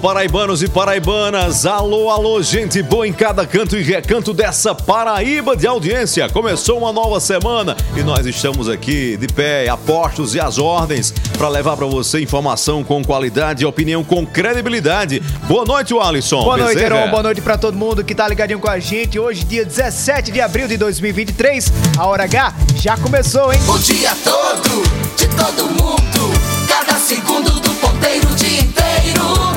Paraibanos e paraibanas. Alô, alô, gente boa em cada canto e recanto dessa Paraíba de audiência. Começou uma nova semana e nós estamos aqui de pé, apostos e às ordens para levar para você informação com qualidade e opinião com credibilidade. Boa noite, Alisson. Boa noite. Heron. Boa noite pra todo mundo que tá ligadinho com a gente. Hoje, dia 17 de abril de 2023, a hora H já começou, hein? O dia todo, de todo mundo. Cada segundo do ponteiro, o dia inteiro.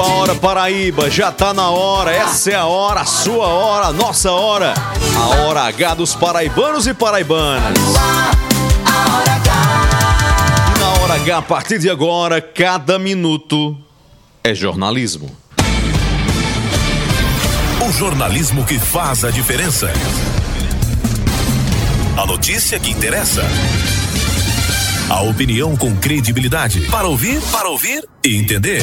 Hora. Chegou a hora Paraíba, já tá na hora, essa é a hora, a sua hora, a nossa hora, a hora H dos paraibanos e paraibanas. E na hora H, a partir de agora, cada minuto é jornalismo. O jornalismo que faz a diferença. A notícia que interessa. A opinião com credibilidade. Para ouvir, para ouvir e entender.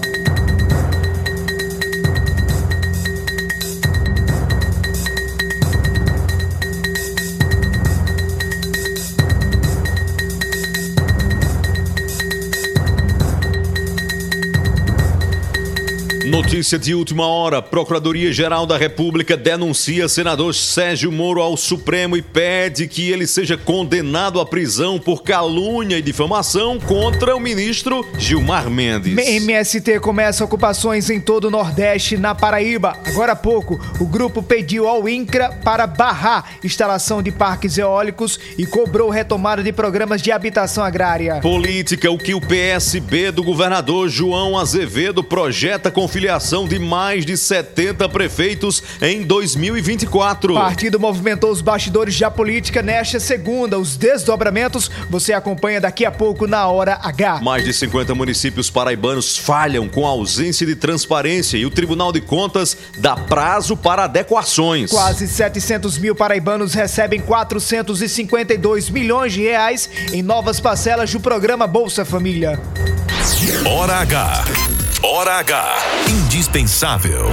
Notícia de última hora: Procuradoria-Geral da República denuncia senador Sérgio Moro ao Supremo e pede que ele seja condenado à prisão por calúnia e difamação contra o ministro Gilmar Mendes. MST começa ocupações em todo o Nordeste, na Paraíba. Agora há pouco, o grupo pediu ao INCRA para barrar instalação de parques eólicos e cobrou retomada de programas de habitação agrária. Política, o que o PSB do governador João Azevedo projeta com filiação de mais de 70 prefeitos em 2024. O partido movimentou os bastidores da política nesta segunda. Os desdobramentos você acompanha daqui a pouco na Hora H. Mais de 50 municípios paraibanos falham com a ausência de transparência e o Tribunal de Contas dá prazo para adequações. Quase 700 mil paraibanos recebem 452 milhões de reais em novas parcelas do programa Bolsa Família. Hora H. Hora H. Indispensável.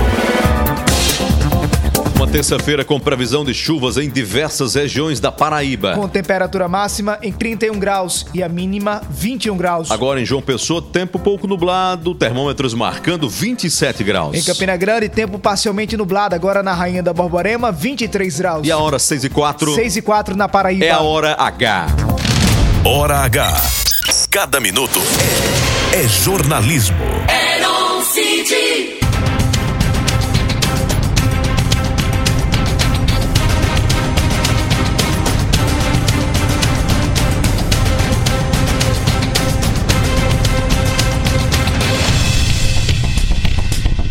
Uma terça-feira com previsão de chuvas em diversas regiões da Paraíba. Com temperatura máxima em 31 graus e a mínima 21 graus. Agora em João Pessoa, tempo pouco nublado, termômetros marcando 27 graus. Em Campina Grande, tempo parcialmente nublado. Agora na Rainha da Borborema, 23 graus. E a hora 6 e 4 6 e 4 na Paraíba. é a hora H. Hora H. Cada minuto é jornalismo. Heron City.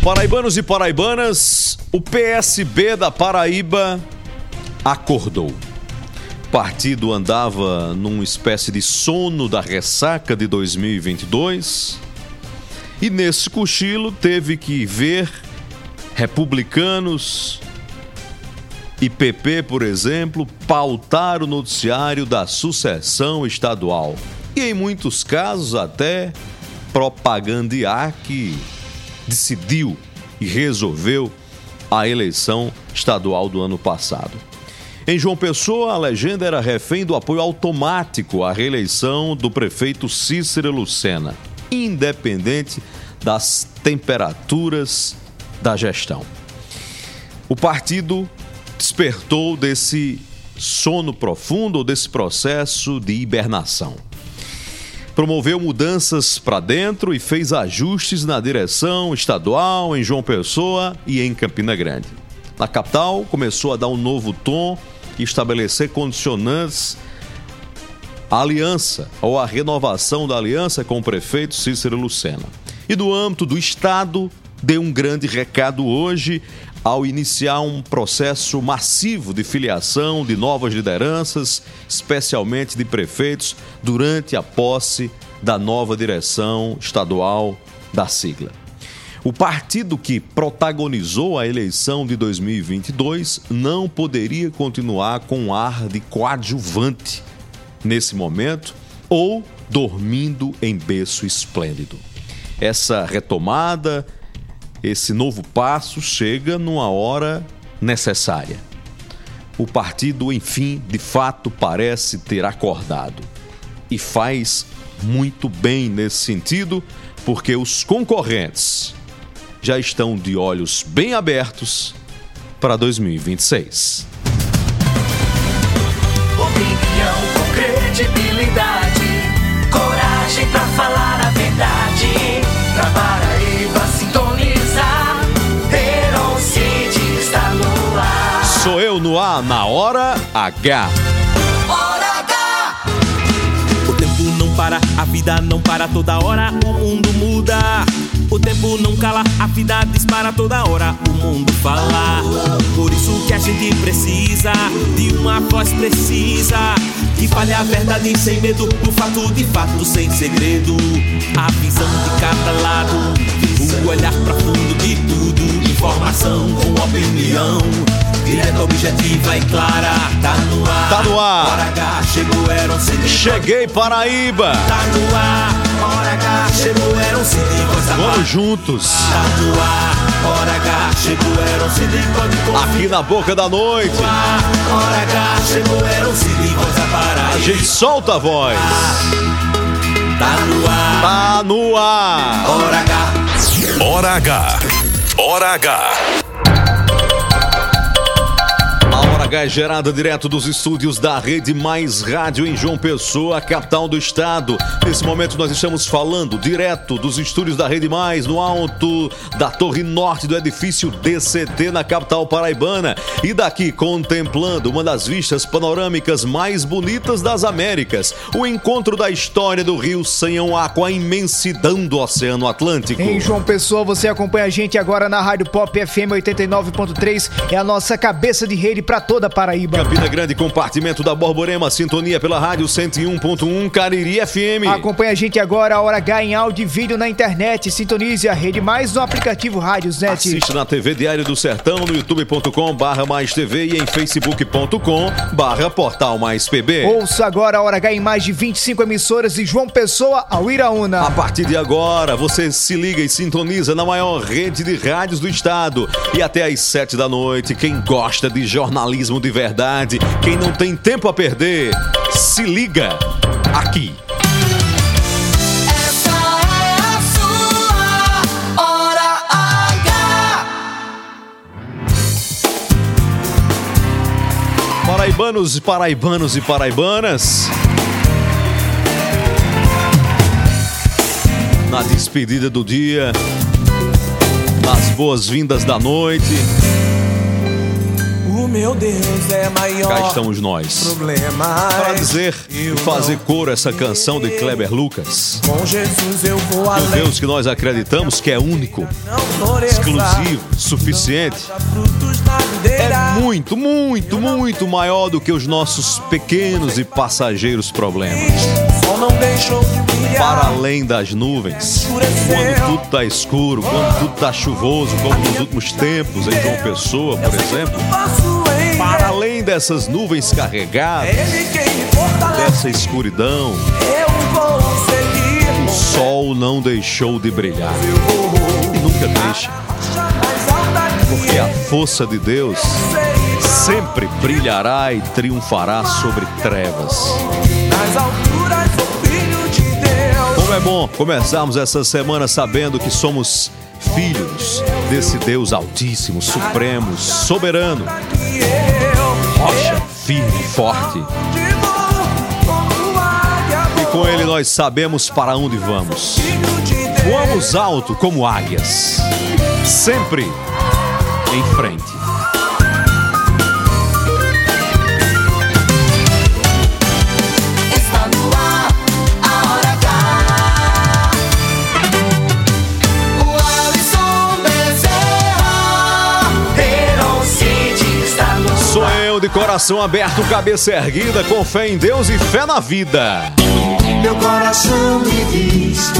Paraibanos e paraibanas, o PSB da Paraíba acordou. O partido andava numa espécie de sono da ressaca de 2022 e nesse cochilo teve que ver republicanos e PP, por exemplo, pautar o noticiário da sucessão estadual e em muitos casos até propagandear que decidiu e resolveu a eleição estadual do ano passado. Em João Pessoa, a legenda era refém do apoio automático à reeleição do prefeito Cícero Lucena, independente das temperaturas da gestão. O partido despertou desse sono profundo desse processo de hibernação. Promoveu mudanças para dentro e fez ajustes na direção estadual, em João Pessoa e em Campina Grande. Na capital, começou a dar um novo tom e estabelecer condicionantes à aliança ou à renovação da aliança com o prefeito Cícero Lucena. E do âmbito do Estado, deu um grande recado hoje ao iniciar um processo massivo de filiação de novas lideranças, especialmente de prefeitos, durante a posse da nova direção estadual da sigla. O partido que protagonizou a eleição de 2022 não poderia continuar com um ar de coadjuvante nesse momento ou dormindo em berço esplêndido. Essa retomada esse novo passo chega numa hora necessária. O partido, enfim, de fato parece ter acordado. E faz muito bem nesse sentido, porque os concorrentes já estão de olhos bem abertos para 2026. Opinião pra falar a verdade. Pra Paraíba sintonizar, Herocide está no ar. Sou eu no ar na hora H. Hora H! O tempo não para, a vida não para toda hora, o mundo muda. O tempo não cala, a vida dispara toda hora, o mundo fala. Por isso que a gente precisa de uma voz precisa. Que fale a verdade sem medo, o fato de fato sem segredo. A visão de cada lado, o olhar profundo de tudo. Informação com opinião, direta, objetiva e clara. Tá no ar, Tá no ar. Hora H, chegou, era um. Cheguei Paraíba. Tá no ar, Vamos juntos. Aqui na boca da noite. A gente solta a voz. Tá no ar, Tá no ar. hora H. Hora H. Hora H. A Hora H é gerada direto dos estúdios da Rede Mais Rádio em João Pessoa, capital do estado. Nesse momento nós estamos falando direto dos estúdios da Rede Mais, no alto da torre norte do edifício DCT na capital paraibana. E daqui contemplando uma das vistas panorâmicas mais bonitas das Américas, o encontro da história do rio Sanhão com a imensidão do Oceano Atlântico. Em João Pessoa, você acompanha a gente agora na Rádio Pop FM 89.3. É a nossa cabeça de rede para toda a Paraíba. Campina Grande, compartimento da Borborema, sintonia pela rádio 101.1 Cariri FM. Acompanha a gente agora, a Hora H em áudio e vídeo na internet. Sintonize a Rede Mais no aplicativo Rádios Net. Assiste na TV Diário do Sertão, no youtube.com barra mais TV e em facebook.com barra portal mais PB. Ouça agora a Hora H em mais de 25 emissoras de João Pessoa ao Iraúna. A partir de agora, você se liga e sintoniza na maior rede de rádios do estado. E até às sete da noite, quem gosta de jornalismo de verdade, quem não tem tempo a perder, se liga aqui. Essa é a sua Hora H! Paraibanos e paraibanos e paraibanas. Na despedida do dia, nas boas-vindas da noite, meu Deus é maior. cá estamos nós. Problema. Para dizer e fazer coro essa canção de Kleber Lucas. Com Jesus eu vou além. Deus que nós acreditamos que é único, exclusivo, suficiente, é muito, muito, muito maior do que os nossos pequenos e passageiros problemas. Para além das nuvens. Quando tudo tá escuro, quando tudo tá chuvoso, como nos últimos tempos em João Pessoa, por exemplo. Para além dessas nuvens carregadas, fortalece. dessa escuridão, o sol não deixou de brilhar. E nunca deixa, porque a força de Deus sempre brilhará e triunfará sobre trevas. Como é bom começarmos essa semana sabendo que somos filhos desse Deus Altíssimo, Supremo, Soberano, rocha, firme forte. E com ele nós sabemos para onde vamos. Voamos alto como águias, sempre em frente. Coração aberto, cabeça erguida, com fé em Deus e fé na vida. Meu coração me diz: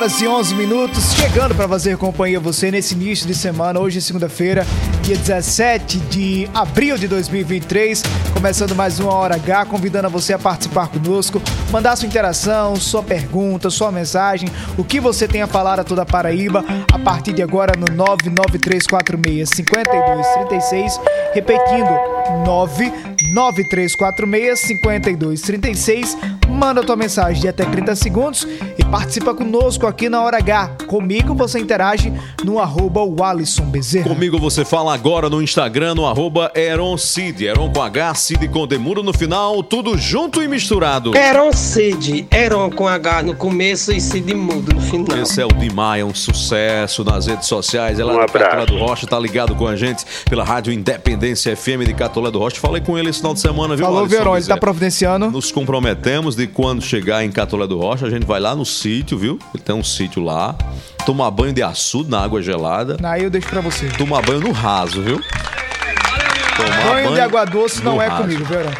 horas e 11 minutos, chegando para fazer companhia você nesse início de semana. Hoje segunda-feira, dia 17 de abril de 2023. Começando mais uma Hora H, convidando a você a participar conosco, mandar sua interação, sua pergunta, sua mensagem, o que você tem a falar a toda a Paraíba, a partir de agora no 99346-5236. Repetindo, 99346-5236. Manda tua mensagem de até 30 segundos e participa conosco aqui na Hora H. Comigo você interage no arroba o Alisson Bezerra. Comigo você fala agora no Instagram, no arroba Eron Cid. Eron com H, Cid com Demuro no final, tudo junto e misturado. Eron Cid, Eron com H no começo e Cid mudo no final. Esse é o Dimai, é um sucesso nas redes sociais. Ela Um é abraço. do Rocha, tá ligado com a gente pela Rádio Independência FM de Catolé do Rocha. Falei com ele esse final de semana, viu? Falou, Verão, ele tá providenciando. Nos comprometemos de quando chegar em Catolé do Rocha, a gente vai lá no sítio, viu? Ele tem um sítio lá. Tomar banho de açude na água gelada. Aí eu deixo pra você. Tomar banho no raso, viu? Tomar Banho de água doce não é raso. comigo, Verão.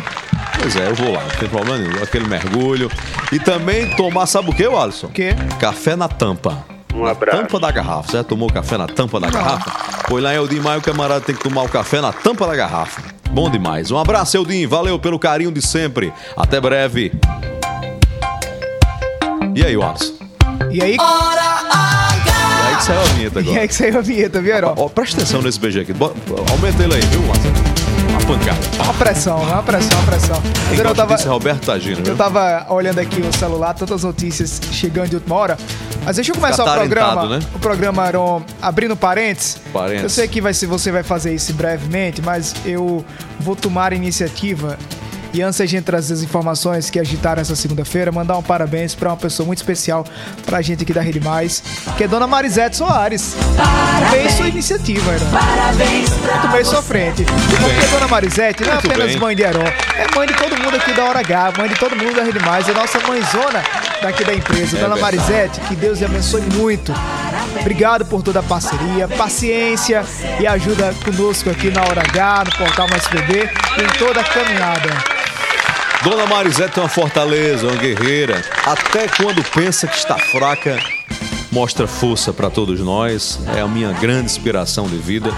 Pois é, eu vou lá, não tem problema nenhum. Aquele mergulho. E também tomar, sabe o que, Alisson? O quê? Café na tampa. Um Na abraço. tampa da garrafa, certo? Tomou café na tampa da garrafa? Pois lá em Eldim Maio, o camarada tem que tomar o café na tampa da garrafa. Bom demais. Um abraço, Eldim. Valeu pelo carinho de sempre. Até breve. E aí, Alisson? E aí, Hora H. E aí que saiu a vinheta e agora. aí que saiu a vinheta, viu, Verão? Ó, presta atenção nesse BG aqui. Bo- Aumenta ele aí, viu, Alisson? Uma pancada. Uma pressão, uma pressão, uma pressão. Mas Quem eu gosta tava, disso é Roberto Tagino, viu? eu tava olhando aqui o celular, tantas notícias chegando de última hora. Mas deixa eu começar o programa. né? O programa Aron, abrindo parênteses. Parênteses. Eu sei que vai você vai fazer isso brevemente, mas eu vou tomar a iniciativa. E antes da gente trazer as informações que agitaram essa segunda-feira, mandar um parabéns para uma pessoa muito especial pra gente aqui da Rede Mais, que é Dona Marisete Soares. Tomei sua iniciativa, Aron. Parabéns pra Tomei sua frente. Porque Dona Marisete não é Muito apenas bem. mãe de Heron, é mãe de todo mundo aqui da Hora H, mãe de todo mundo da Rede Mais, é nossa mãezona daqui da empresa. É Dona verdade. Marisete, que Deus lhe abençoe muito. Obrigado por toda a parceria, paciência e ajuda conosco aqui na Hora H, no Portal Mais e em toda a caminhada. Dona Marisete é uma fortaleza, uma guerreira. Até quando pensa que está fraca, mostra força para todos nós. É a minha grande inspiração de vida.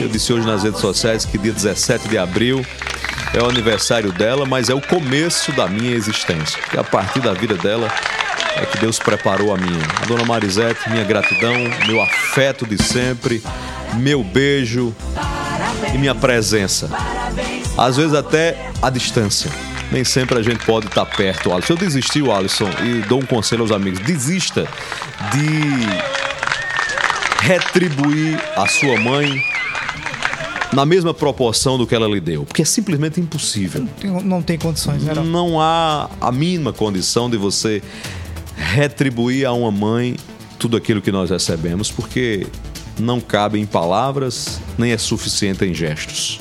Eu disse hoje nas redes sociais que dia 17 de abril é o aniversário dela, mas é o começo da minha existência. Porque a partir da vida dela é que Deus preparou a minha. A Dona Marisete, minha gratidão, meu afeto de sempre, meu beijo e minha presença. Às vezes até a distância. Nem sempre a gente pode estar perto, Alisson. Eu desisti, Alisson, e dou um conselho aos amigos. Desista de retribuir a sua mãe na mesma proporção do que ela lhe deu. Porque é simplesmente impossível. Tem- Não tem condições, né? Heron? Não há a mínima condição de você retribuir a uma mãe tudo aquilo que nós recebemos, porque não cabe em palavras, nem é suficiente em gestos.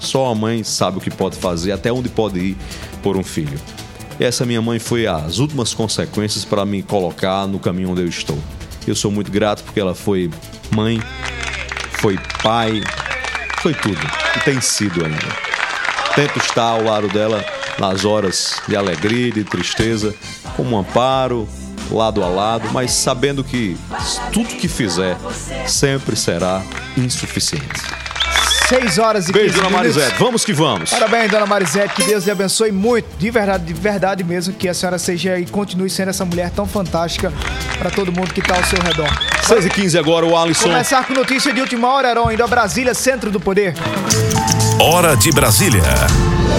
Só a mãe sabe o que pode fazer, até onde pode ir por um filho. E essa minha mãe foi as últimas consequências para me colocar no caminho onde eu estou. Eu sou muito grato porque ela foi mãe, foi pai, foi tudo. E tem sido ainda. Tento estar ao lado dela nas horas de alegria e de tristeza, como um amparo, lado a lado, mas sabendo que tudo que fizer sempre será insuficiente. 6 horas e 15 Beijo, dona minutos. Marisete. Vamos que vamos. Parabéns, dona Marisete, que Deus lhe abençoe muito, de verdade, de verdade mesmo, que a senhora seja e continue sendo essa mulher tão fantástica para todo mundo que está ao seu redor. 6 e 15 agora, o Alisson. Começar com notícia de última hora, Heron, indo a Brasília, centro do poder. Hora de Brasília.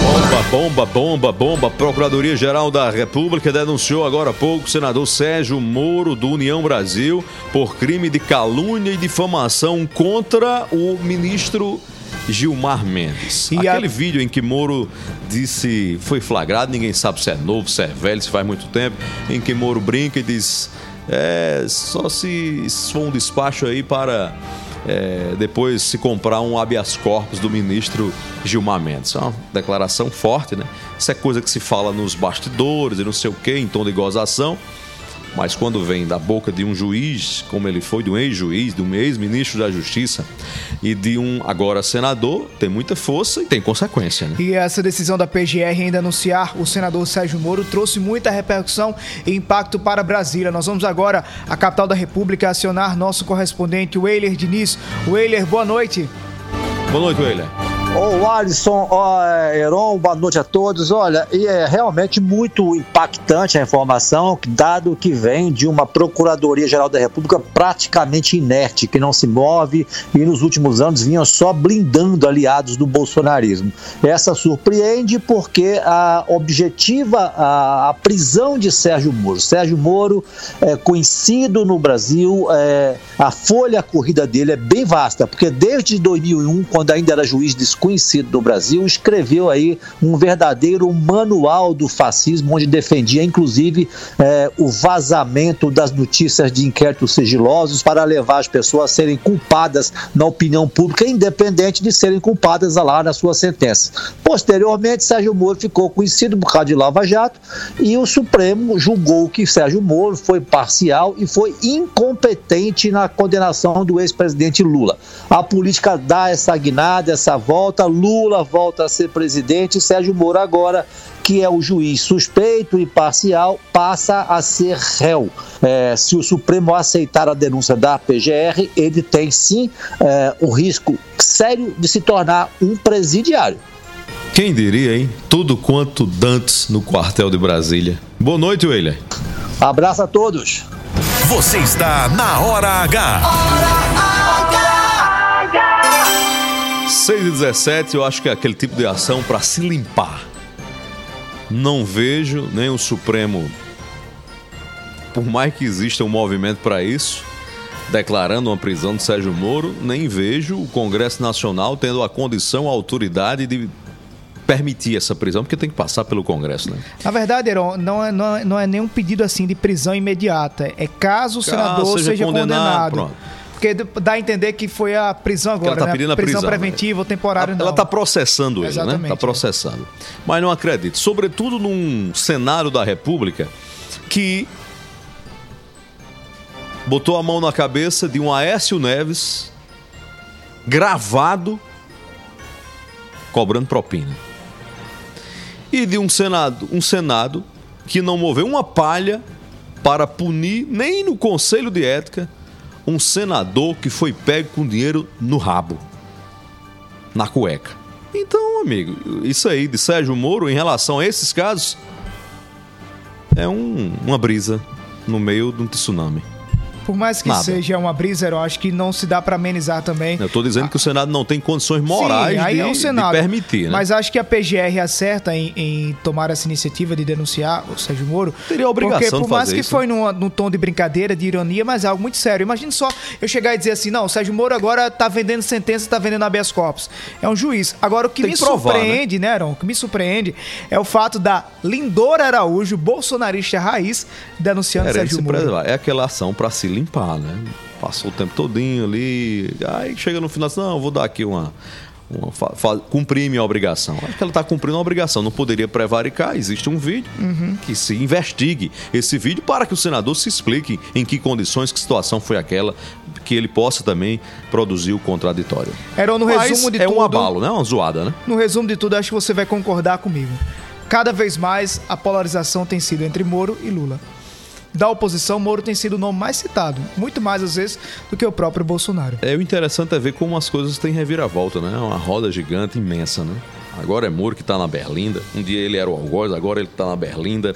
Bomba, bomba, bomba, bomba. Procuradoria-Geral da República denunciou agora há pouco o senador Sérgio Moro, do União Brasil, por crime de calúnia e difamação contra o ministro Gilmar Mendes. E a- Aquele vídeo em que Moro disse, foi flagrado, ninguém sabe se é novo, se é velho, se faz muito tempo, em que Moro brinca e diz, é, só se se for um despacho aí para é, depois se comprar um habeas corpus do ministro Gilmar Mendes. É uma declaração forte, né? Isso é coisa que se fala nos bastidores e não sei o quê, em tom de gozação. Mas quando vem da boca de um juiz, como ele foi, de um ex-juiz, de um ex-ministro da Justiça e de um agora senador, tem muita força e tem consequência, né? E essa decisão da PGR em denunciar o senador Sérgio Moro trouxe muita repercussão e impacto para Brasília. Nós vamos agora à capital da República acionar nosso correspondente, Weiler Diniz. Weiler, boa noite. Boa noite, Weiler. Ô, Alisson, ó, Heron, boa noite a todos. Olha, e é realmente muito impactante a informação, dado que vem de uma Procuradoria-Geral da República praticamente inerte, que não se move e nos últimos anos vinha só blindando aliados do bolsonarismo. Essa surpreende porque a objetiva a, a prisão de Sérgio Moro. Sérgio Moro é conhecido no Brasil, é, a folha corrida dele é bem vasta, porque desde 2001, quando ainda era juiz desconhecido do Brasil, escreveu aí um verdadeiro manual do fascismo, onde defendia inclusive é, o vazamento das notícias de inquéritos sigilosos para levar as pessoas a serem culpadas na opinião pública, independente de serem culpadas lá na sua sentença. Posteriormente, Sérgio Moro ficou conhecido por causa de Lava Jato e o Supremo julgou que Sérgio Moro foi parcial e foi incompetente na condenação do ex-presidente Lula. A política dá essa guinada, essa volta, Lula volta a ser presidente, Sérgio Moro agora que é o juiz suspeito e parcial, passa a ser réu. É, se o Supremo aceitar a denúncia da PGR, ele tem sim é, o risco sério de se tornar um presidiário. Quem diria, hein? Tudo quanto Dantes no quartel de Brasília. Boa noite, Weiler. Abraço a todos. Você está na Hora H. 6 e 17, eu acho que é aquele tipo de ação para se limpar. Não vejo nem o Supremo, por mais que exista um movimento para isso, declarando uma prisão de Sérgio Moro, nem vejo o Congresso Nacional tendo a condição, a autoridade de permitir essa prisão, porque tem que passar pelo Congresso, né? Na verdade, Heron, não é, não, é, não é nenhum pedido assim de prisão imediata. É caso o Caso senador seja seja, condenado, condenado. Porque dá a entender que foi a prisão agora, ela tá né? pedindo a prisão, prisão, preventiva ou temporária, não. Ela está processando ele, né? Exatamente, Está é. processando. Mas não acredito. Sobretudo num Senado da República que botou a mão na cabeça de um Aécio Neves gravado cobrando propina. E de um Senado, um Senado que não moveu uma palha para punir nem no Conselho de Ética um senador que foi pego com dinheiro no rabo, na cueca. Então, amigo, isso aí de Sérgio Moro em relação a esses casos é um- uma brisa no meio de um tsunami. Por mais que Nada. seja uma brisa, eu acho que não se dá para amenizar também. Eu estou dizendo que o Senado não tem condições morais Sim, aí de, é o Senado. permitir, né? Mas acho que a PGR acerta em, em tomar essa iniciativa de denunciar o Sérgio Moro. Teria a obrigação Porque por de mais fazer que isso, foi num, num tom de brincadeira, de ironia, mas é algo muito sério. Imagina só eu chegar e dizer assim, não, o Sérgio Moro agora tá vendendo sentença, tá vendendo habeas corpus. É um juiz. Agora o que Tem me que provar, surpreende, né, Aaron? O que me surpreende é o fato da Lindora Araújo, bolsonarista raiz, denunciando Querendo Sérgio Moro. É aquela ação para se limpar, né? Passou o tempo todinho ali, aí chega no final assim, não, vou dar aqui uma... uma cumprir minha obrigação. Acho que ela está cumprindo uma obrigação. Não poderia prevaricar. Existe um vídeo Uhum. que se investigue esse vídeo para que o senador se explique em que condições, que situação foi aquela, que ele possa também produzir o contraditório. Heron, no Mas resumo de é tudo... um abalo, né? Uma zoada, né? No resumo de tudo, acho que você vai concordar comigo. Cada vez mais a polarização tem sido entre Moro e Lula. Da oposição, Moro tem sido o nome mais citado, muito mais às vezes do que o próprio Bolsonaro. É o interessante é ver como as coisas têm reviravolta, né? É uma roda gigante imensa, né? Agora é Moro que tá na Berlinda. Um dia ele era o Algoz, agora ele tá na Berlinda.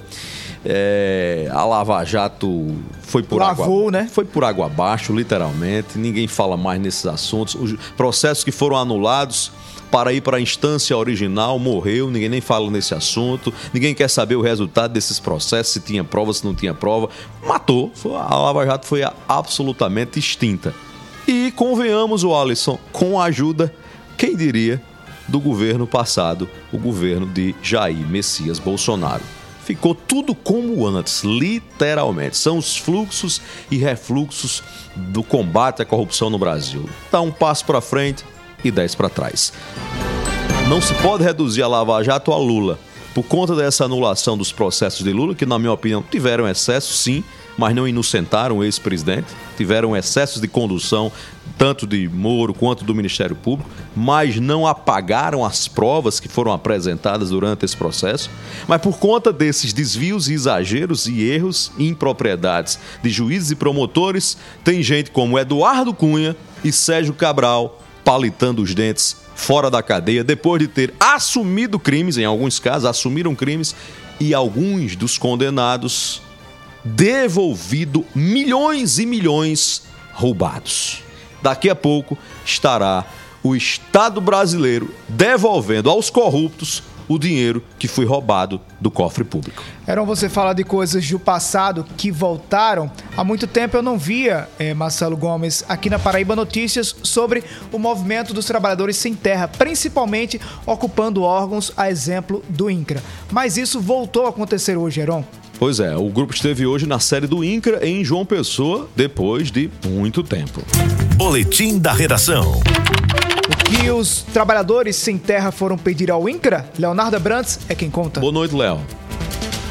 É, a Lava Jato foi por Lavou, água, né? Foi por água abaixo, literalmente. Ninguém fala mais nesses assuntos. Os processos que foram anulados para ir para a instância original morreu, ninguém nem fala nesse assunto, ninguém quer saber o resultado desses processos, se tinha prova, se não tinha prova. Matou, a Lava Jato foi absolutamente extinta. E convenhamos, o Alisson, com a ajuda, quem diria, do governo passado, o governo de Jair Messias Bolsonaro. Ficou tudo como antes, literalmente. São os fluxos e refluxos do combate à corrupção no Brasil. Dá um passo para frente e dez para trás. Não se pode reduzir a Lava Jato a Lula. Por conta dessa anulação dos processos de Lula, que, na minha opinião, tiveram excesso, sim, mas não inocentaram o ex-presidente. Tiveram excessos de condução, tanto de Moro quanto do Ministério Público, mas não apagaram as provas que foram apresentadas durante esse processo. Mas por conta desses desvios exageros e erros e impropriedades de juízes e promotores, tem gente como Eduardo Cunha e Sérgio Cabral palitando os dentes fora da cadeia depois de ter assumido crimes, em alguns casos assumiram crimes e alguns dos condenados devolvido milhões e milhões roubados. Daqui a pouco estará o Estado brasileiro devolvendo aos corruptos o dinheiro que foi roubado do cofre público. Eram você fala de coisas do passado que voltaram. Há muito tempo eu não via, eh, Marcelo Gomes, aqui na Paraíba notícias sobre o movimento dos trabalhadores sem terra, principalmente ocupando órgãos, a exemplo do INCRA. Mas isso voltou a acontecer hoje, Heron. Pois é, o grupo esteve hoje na série do INCRA em João Pessoa depois de muito tempo. Boletim da redação. Que os trabalhadores sem terra foram pedir ao INCRA? Leonardo Brantes é quem conta. Boa noite, Léo.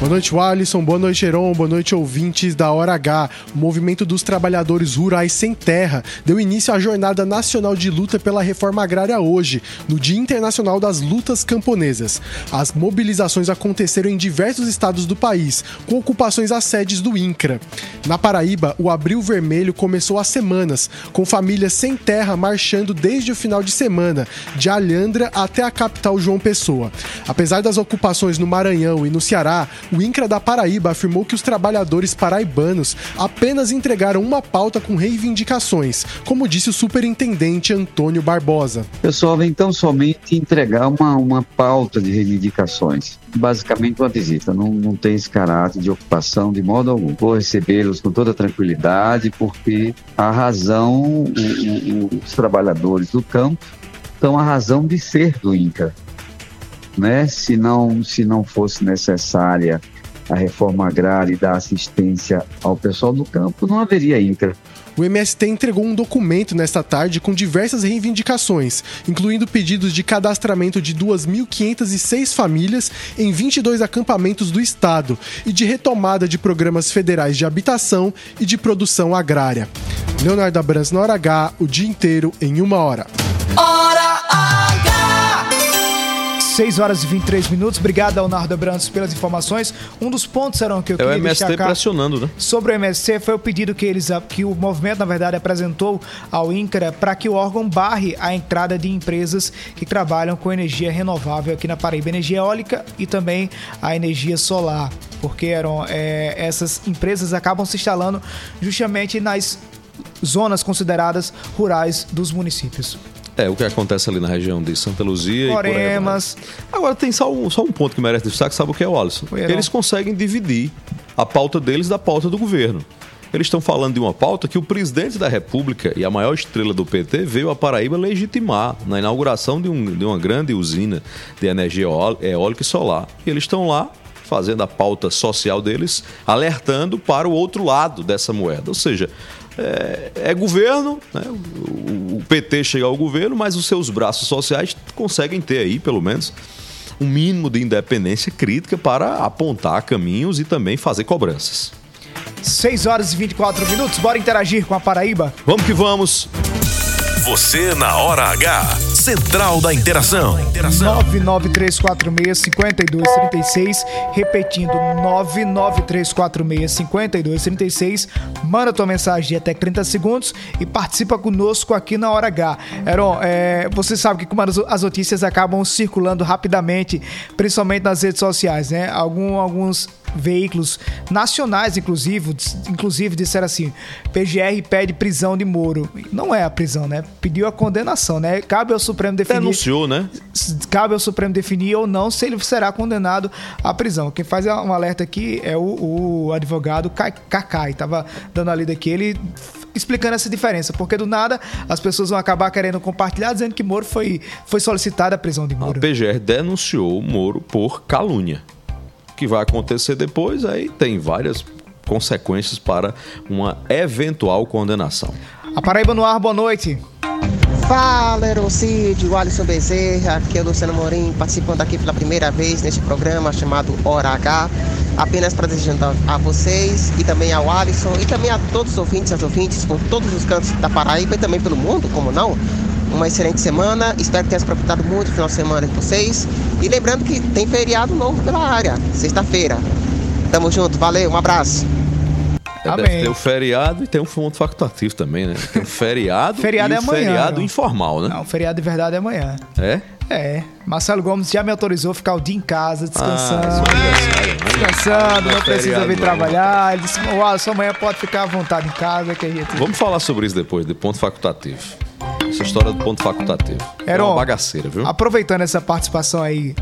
Boa noite, Alisson. Boa noite, Heron. Boa noite, ouvintes da Hora H. O movimento dos trabalhadores rurais sem terra deu início à Jornada Nacional de Luta pela Reforma Agrária hoje, no Dia Internacional das Lutas Camponesas. As mobilizações aconteceram em diversos estados do país, com ocupações às sedes do INCRA. Na Paraíba, o Abril Vermelho começou há semanas, com famílias sem terra marchando desde o final de semana, de Alhandra até a capital João Pessoa. Apesar das ocupações no Maranhão e no Ceará, o INCRA da Paraíba afirmou que os trabalhadores paraibanos apenas entregaram uma pauta com reivindicações, como disse o superintendente Antônio Barbosa. Pessoal vem tão somente entregar uma, uma pauta de reivindicações. Basicamente uma visita, não, não tem esse caráter de ocupação de modo algum. Vou recebê-los com toda tranquilidade, porque a razão, o- o- os trabalhadores do campo são a razão de ser do INCA. Né? Se, não, se não fosse necessária a reforma agrária e dar assistência ao pessoal do campo, não haveria INCA. O MST entregou um documento nesta tarde com diversas reivindicações, incluindo pedidos de cadastramento de 2.506 famílias em 22 acampamentos do estado e de retomada de programas federais de habitação e de produção agrária. Leonardo Abrams na hora H, o dia inteiro em uma hora. Hora H! 6 horas e 23 minutos. Obrigado, Leonardo Brantes, pelas informações. Um dos pontos, Serão, que eu É o queria MST destacar pressionando, né? sobre o MST foi o pedido que, eles, que o movimento, na verdade, apresentou ao INCRA para que o órgão barre a entrada de empresas que trabalham com energia renovável aqui na Paraíba, energia eólica e também a energia solar, porque eram, é, essas empresas acabam se instalando justamente nas zonas consideradas rurais dos municípios. É, o que acontece ali na região de Santa Luzia e por aí vai. Foremas. Agora tem só um, só um ponto que merece destaque, sabe o que é o Alisson? Oi, Heron. Eles conseguem dividir a pauta deles da pauta do governo. Eles estão falando de uma pauta que o presidente da República e a maior estrela do PT veio a Paraíba legitimar na inauguração de, um- de uma grande usina de energia eó- eólica e solar. E eles estão lá fazendo a pauta social deles, alertando para o outro lado dessa moeda. Ou seja, é, é governo, né? o, o PT chega ao governo, mas os seus braços sociais conseguem ter aí, pelo menos, um mínimo de independência crítica para apontar caminhos e também fazer cobranças. 6 horas e 24 minutos. Bora interagir com a Paraíba? Vamos que vamos! Você na hora H. Central da Interação. 99346-5236. Repetindo, 99346-5236. Manda tua mensagem de até 30 segundos e participa conosco aqui na Hora H. Heron, é, você sabe que como as, as notícias acabam circulando rapidamente, principalmente nas redes sociais, né? Algum, alguns veículos nacionais, inclusive, inclusive disseram assim: PGR pede prisão de Moro. Não é a prisão, né? Pediu a condenação, né? Cabe ao Supremo definir. Denunciou, né? Cabe ao Supremo definir ou não se ele será condenado à prisão. Quem faz um alerta aqui é o, o advogado Kakai. Tava dando a lida aqui. Ele explicando essa diferença, porque do nada as pessoas vão acabar querendo compartilhar dizendo que Moro foi, foi solicitada a prisão de Moro. A PGR denunciou Moro por calúnia. O que vai acontecer depois aí tem várias consequências para uma eventual condenação. A Paraíba no ar, boa noite. Fala, Erocídio, Alisson Bezerra, aqui é o Luciano Morim, participando aqui pela primeira vez neste programa chamado Hora H. Apenas para desejar a vocês e também ao Alisson e também a todos os ouvintes e as ouvintes por todos os cantos da Paraíba e também pelo mundo, como não, uma excelente semana. Espero que tenha aproveitado muito o final de semana com vocês. E lembrando que tem feriado novo pela área, sexta-feira. Tamo junto, valeu, um abraço. É, deve ter o feriado e tem um ponto facultativo também, né? Tem o feriado, feriado e é o amanhã, feriado não. informal, né? Não, o feriado de verdade é amanhã. É? É. Marcelo Gomes já me autorizou a ficar o dia em casa, descansando. Ah, descansando, não é precisa vir não. trabalhar. Ele disse, o Alisson amanhã pode ficar à vontade em casa, que a gente... Vamos falar sobre isso depois, de ponto facultativo. Essa história do ponto facultativo. é Heron, uma bagaceira, viu? Aproveitando essa participação aí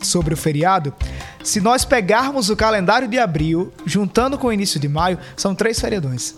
sobre o feriado, se nós pegarmos o calendário de abril, juntando com o início de maio, são três feriadões.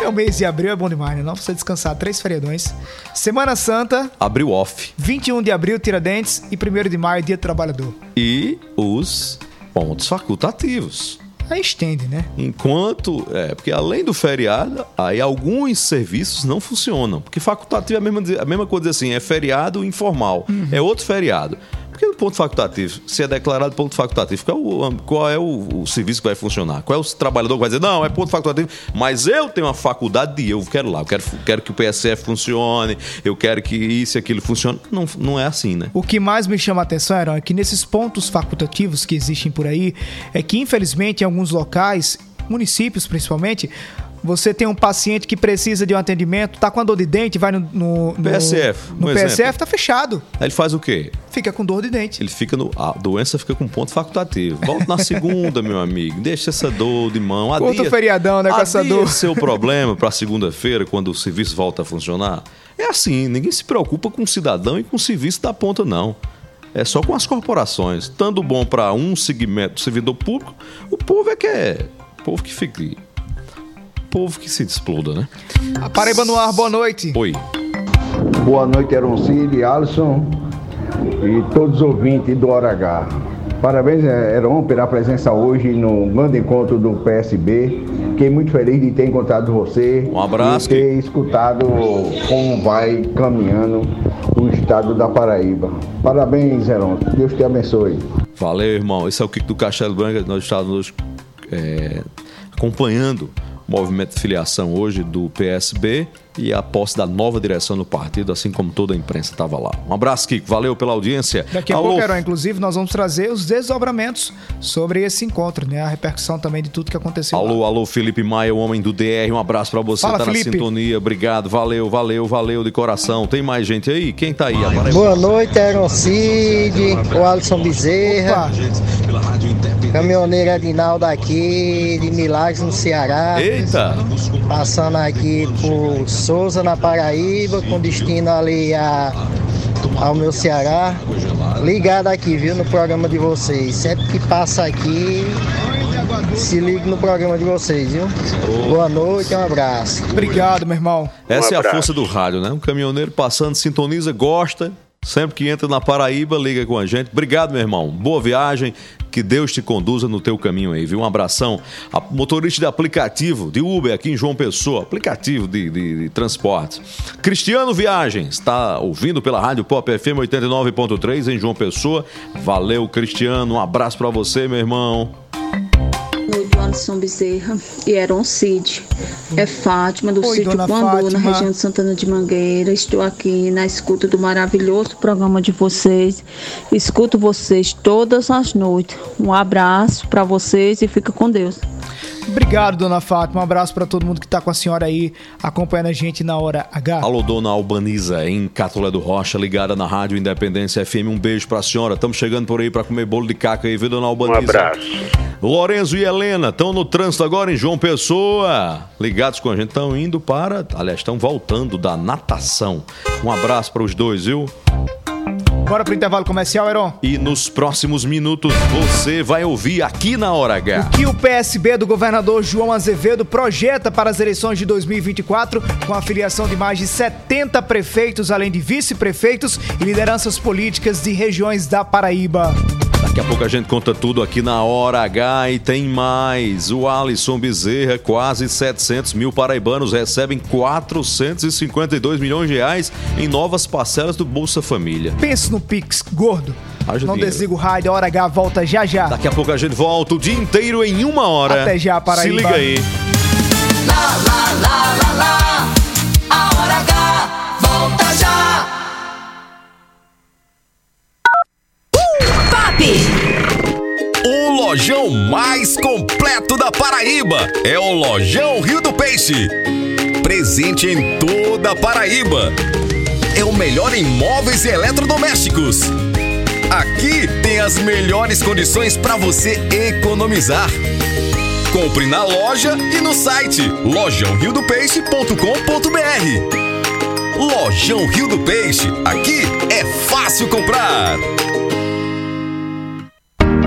É o mês de abril é bom demais, né? Não você descansar, três feriadões. Semana Santa, Abriu off. 21 de abril, Tiradentes, e 1 de maio, Dia do Trabalhador. E os pontos facultativos. Aí estende, né? Enquanto. É, porque além do feriado, aí alguns serviços não funcionam. Porque facultativo é a mesma, a mesma coisa assim, é feriado informal. É outro feriado. Porque no ponto facultativo, se é declarado ponto facultativo, qual é, o, qual é o, o serviço que vai funcionar? Qual é o trabalhador que vai dizer, não, é ponto facultativo, mas eu tenho uma faculdade de eu quero lá, eu quero, quero que o PSF funcione, eu quero que isso e aquilo funcione. Não, não é assim, né? O que mais me chama a atenção, Aaron, é que nesses pontos facultativos que existem por aí, é que infelizmente em alguns locais, municípios principalmente, você tem um paciente que precisa de um atendimento, tá com a dor de dente, vai no, no, no PSF, no PSF, exemplo. tá fechado. Aí ele faz o quê? Fica com dor de dente. Ele fica no. A doença fica com ponto facultativo. Volta na segunda, meu amigo. Deixa essa dor de mão. Outro feriadão, né, com essa adia dor. seu problema para segunda-feira, quando o serviço volta a funcionar. É assim, ninguém se preocupa com o cidadão e com o serviço da ponta, não. É só com as corporações. Tanto bom para um segmento do servidor público, o povo é que é. O povo que fique. Povo que se exploda, né? A Paraíba no ar, boa noite. Oi. Boa noite, Eroncide, Alisson e todos os ouvintes do Hora H. Parabéns, eh, Heron, pela presença hoje no grande encontro do PSB. Fiquei muito feliz de ter encontrado você. Um abraço, E ter escutado como vai caminhando o estado da Paraíba. Parabéns, Heron. Deus te abençoe. Valeu, irmão. Esse é o Kiko do Castelo Branco. Nós estamos é, acompanhando o movimento de filiação hoje do PSB e a posse da nova direção do partido, assim como toda a imprensa estava lá. Um abraço, Kiko. Valeu pela audiência. Daqui a Alô, pouco, Heron, inclusive, nós vamos trazer os desdobramentos sobre esse encontro, né? A repercussão também de tudo que aconteceu. lá. Alô, alô, Felipe Maia, o homem do DR. Um abraço pra você, Fala, tá Felipe. na sintonia. Obrigado, valeu, valeu, valeu de coração. Tem mais gente aí? Quem tá aí? Aparece. Boa noite, Aerocide, o Alisson Bezerra, caminhoneiro Adinaldo aqui, de Milagres no Ceará. Eita! Passando aqui por Souza, na Paraíba, com destino ali a, ao meu Ceará. Ligado aqui, viu, no programa de vocês. Sempre que passa aqui, se liga no programa de vocês, viu? Boa noite, um abraço. Obrigado, meu irmão. Essa é a força do rádio, né? Um caminhoneiro passando, sintoniza, gosta. Sempre que entra na Paraíba, liga com a gente. Obrigado, meu irmão. Boa viagem. Que Deus te conduza no teu caminho aí, viu? Um abração. A motorista de aplicativo, de Uber aqui em João Pessoa, aplicativo de, de, de transporte. Cristiano Viagens, está ouvindo pela Rádio Pop FM 89.3 em João Pessoa. Valeu, Cristiano. Um abraço pra você, meu irmão. Alisson Bezerra e Eron Cid. É Fátima, do Oi, sítio Quandu, na região de Santana de Mangueira. Estou aqui na escuta do maravilhoso programa de vocês. Escuto vocês todas as noites. Um abraço para vocês e fica com Deus. Obrigado, dona Fátima. Um abraço para todo mundo que tá com a senhora aí acompanhando a gente na hora H. Alô, dona Albaniza, em Catolé do Rocha, ligada na Rádio Independência FM. Um beijo pra senhora. Estamos chegando por aí para comer bolo de caca aí, viu, dona Albaniza? Um abraço. Lorenzo e Helena estão no trânsito agora em João Pessoa. Ligados com a gente, estão indo para. Aliás, estão voltando da natação. Um abraço para os dois, viu? Bora pro intervalo comercial, Heron. E nos próximos minutos você vai ouvir aqui na Hora H. O que o PSB do governador João Azevedo projeta para as eleições de 2024, com a filiação de mais de 70 prefeitos, além de vice-prefeitos e lideranças políticas de regiões da Paraíba. Daqui a pouco a gente conta tudo aqui na Hora H e tem mais. O Alisson Bezerra, quase 700 mil paraibanos recebem 452 milhões de reais em novas parcelas do Bolsa Família. Pense no Pix, gordo. Haja Não dinheiro. desliga o rádio, a Hora H volta já já. Daqui a pouco a gente volta o dia inteiro em uma hora. Até já, Paraíba. Se liga aí. Lá, lá, lá, lá, lá. Lojão mais completo da Paraíba é o Lojão Rio do Peixe. Presente em toda a Paraíba. É o melhor em móveis e eletrodomésticos. Aqui tem as melhores condições para você economizar. Compre na loja e no site lojãoriodopeixe.com.br. Lojão Rio do Peixe, aqui é fácil comprar.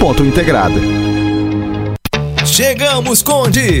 múltipla.integrada. Chegamos, Conde!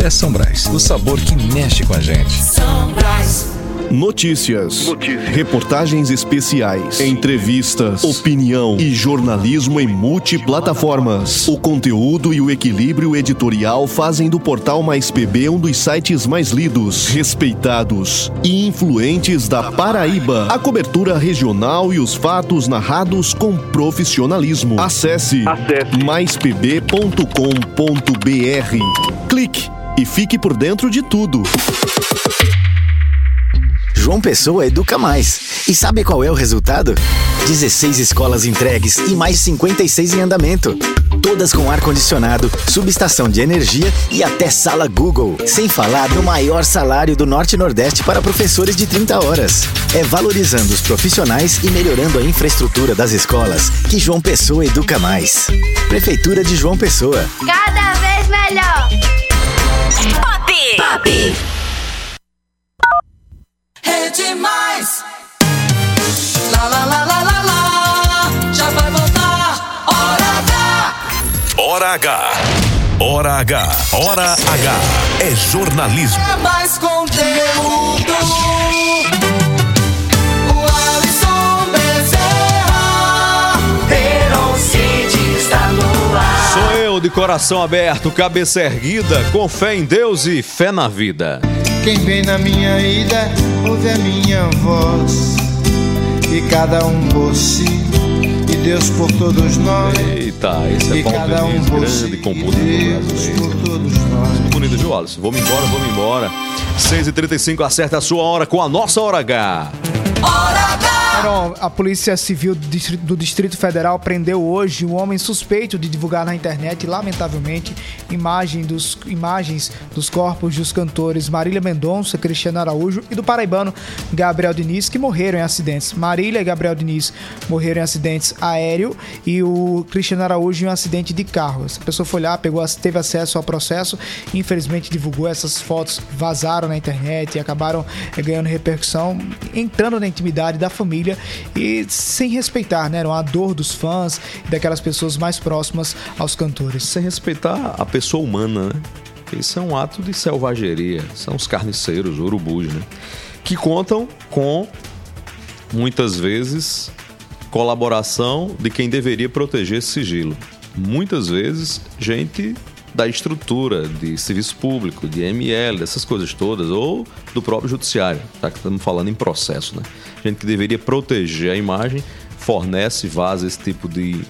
Café São Brás, o sabor que mexe com a gente. São Brás. Notícias, reportagens especiais, entrevistas, opinião e jornalismo em multiplataformas. O conteúdo e o equilíbrio editorial fazem do portal Mais PB um dos sites mais lidos, respeitados e influentes da Paraíba. A cobertura regional e os fatos narrados com profissionalismo. Acesse, maispb.com.br. Clique e fique por dentro de tudo. João Pessoa educa mais. E sabe qual é o resultado? 16 escolas entregues e mais 56 em andamento. Todas com ar-condicionado, subestação de energia e até sala Google. Sem falar do maior salário do Norte e Nordeste para professores de 30 horas. É valorizando os profissionais e melhorando a infraestrutura das escolas que João Pessoa educa mais. Prefeitura de João Pessoa. Cada vez melhor. Pop! Pop! É demais. Lá, lá, lá, lá, lá, lá. Já vai voltar. Hora H. Hora H. Hora H. Hora H. É jornalismo. É mais conteúdo. De coração aberto, cabeça erguida, com fé em Deus e fé na vida. Quem vem na minha ida ouve a minha voz e cada um por si e Deus por todos nós. Eita, esse é Paulo Diniz, grande compositor brasileiro. Bonito, viu, Alisson? Vamos embora, vamos embora. 6h35, acerta a sua hora com a nossa Hora H. Heron, a Polícia Civil do Distrito- Federal prendeu hoje um homem suspeito de divulgar na internet, lamentavelmente, imagem dos, imagens dos corpos dos cantores Marília Mendonça, Cristiano Araújo e do paraibano Gabriel Diniz, que morreram em acidentes. Marília e Gabriel Diniz morreram em acidentes aéreo e o Cristiano Araújo em um acidente de carro. Essa pessoa foi lá, pegou, teve acesso ao processo infelizmente divulgou essas fotos, vazaram na internet e acabaram eh, ganhando repercussão, entrando na intimidade da família e sem respeitar, né? A dor dos fãs e daquelas pessoas mais próximas aos cantores. Sem respeitar a pessoa humana, né? Isso é um ato de selvageria. São os carniceiros, urubus, né? Que contam com, muitas vezes, colaboração de quem deveria proteger esse sigilo. Muitas vezes, gente da estrutura de serviço público, de ML, dessas coisas todas, ou do próprio judiciário, tá? Que estamos falando em processo, né? Gente que deveria proteger a imagem, fornece, vaza esse tipo de,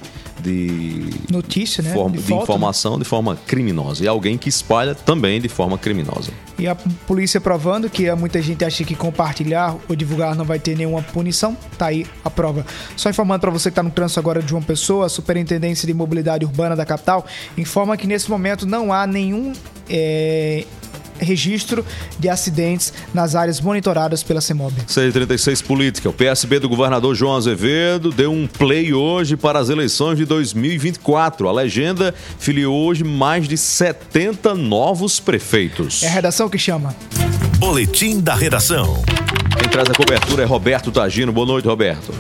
de Notícia, né? forma- De de, foto, né? informação de forma criminosa. E alguém que espalha também de forma criminosa. E a polícia provando que muita gente acha que compartilhar ou divulgar não vai ter nenhuma punição. Tá aí a prova. Só informando para você que está no trânsito agora de João Pessoa, a Superintendência de Mobilidade Urbana da capital informa que nesse momento não há nenhum é, registro de acidentes nas áreas monitoradas pela CEMOB. 636 Política. O PSB do governador João Azevedo deu um play hoje para as eleições de 2024. A legenda filiou hoje mais de 70 novos prefeitos. É a redação que chama. Boletim da redação. Quem traz a cobertura é Roberto Tagino. Boa noite, Roberto.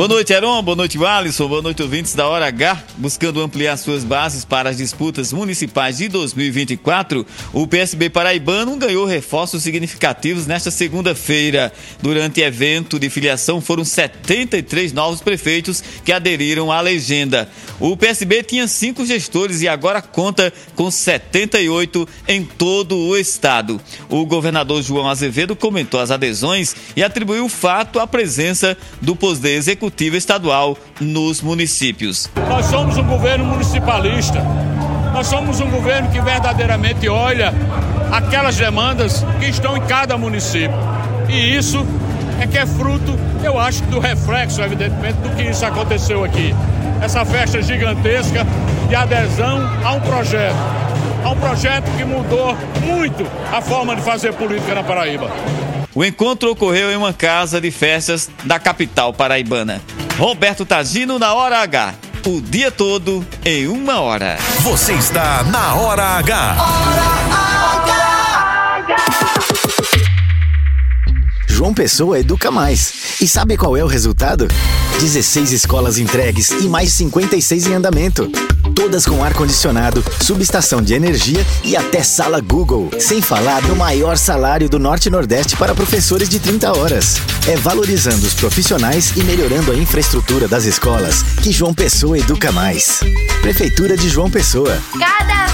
Boa noite, Heron. Boa noite, Alisson. Boa noite, ouvintes da Hora H. Buscando ampliar suas bases para as disputas municipais de 2024, o PSB paraibano ganhou reforços significativos nesta segunda-feira. Durante evento de filiação, foram 73 novos prefeitos que aderiram à legenda. O PSB tinha cinco gestores e agora conta com 78 em todo o estado. O governador João Azevedo comentou as adesões e atribuiu o fato à presença do poder executivo estadual nos municípios. Nós somos um governo municipalista. Nós somos um governo que verdadeiramente olha aquelas demandas que estão em cada município. E isso é que é fruto, eu acho, do reflexo, evidentemente, do que isso aconteceu aqui. Essa festa gigantesca de adesão a um projeto. A um projeto que mudou muito a forma de fazer política na Paraíba. O encontro ocorreu em uma casa de festas da capital paraibana. Roberto Tagino na Hora H. O dia todo em uma hora. Você está na Hora H. João Pessoa educa mais. E sabe qual é o resultado? 16 escolas entregues e mais 56 em andamento. Todas com ar-condicionado, subestação de energia e até sala Google. Sem falar no maior salário do Norte e Nordeste para professores de 30 horas. É valorizando os profissionais e melhorando a infraestrutura das escolas que João Pessoa educa mais. Prefeitura de João Pessoa. Cada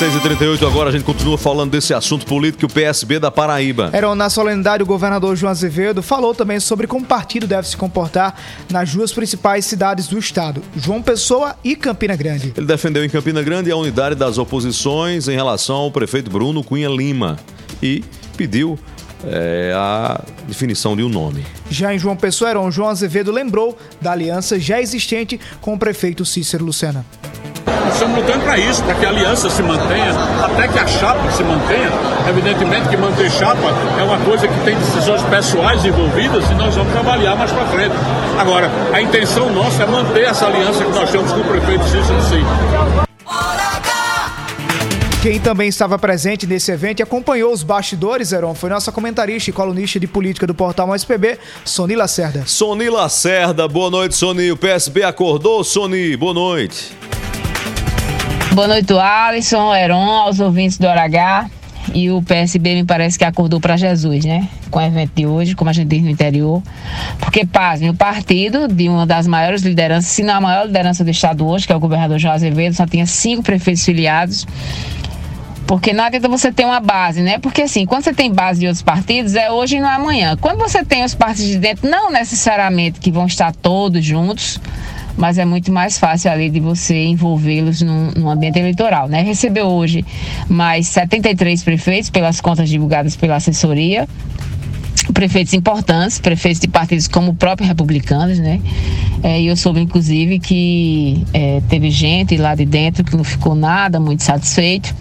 6h38 agora a gente continua falando desse assunto político, o PSB da Paraíba. Era na solenidade o governador João Azevedo falou também sobre como o partido deve se comportar nas duas principais cidades do estado, João Pessoa e Campina Grande. Ele defendeu em Campina Grande a unidade das oposições em relação ao prefeito Bruno Cunha Lima e pediu é, a definição de um nome. Já em João Pessoa, João Azevedo lembrou da aliança já existente com o prefeito Cícero Lucena. Nós estamos lutando para isso, para que a aliança se mantenha, até que a chapa se mantenha. Evidentemente que manter chapa é uma coisa que tem decisões pessoais envolvidas e nós vamos trabalhar mais para frente. Agora, a intenção nossa é manter essa aliança que nós temos com o prefeito Cícero sim. Quem também estava presente nesse evento e acompanhou os bastidores, Heron, foi nossa comentarista e colunista de política do portal Mais PB, Sony Lacerda. Sony Lacerda, boa noite, Sony. O PSB acordou, Sony, boa noite. Boa noite, Alisson, Heron, aos ouvintes do Hora H. E o PSB me parece que acordou para Jesus, né? Com o evento de hoje, como a gente diz no interior. Porque, pasme, o partido de uma das maiores lideranças, se não a maior liderança do estado hoje, que é o governador João Azevedo, só tinha cinco prefeitos filiados. Porque não adianta você ter uma base, né? Porque assim, quando você tem base de outros partidos, é hoje e não é amanhã. Quando você tem os partidos de dentro, não necessariamente que vão estar todos juntos, mas é muito mais fácil ali de você envolvê-los num, num, ambiente eleitoral, né? Recebeu hoje mais 73 prefeitos pelas contas divulgadas pela assessoria, prefeitos importantes, prefeitos de partidos como o próprio Republicanos, né? É, e eu soube, inclusive, que é, teve gente lá de dentro que não ficou nada muito satisfeito.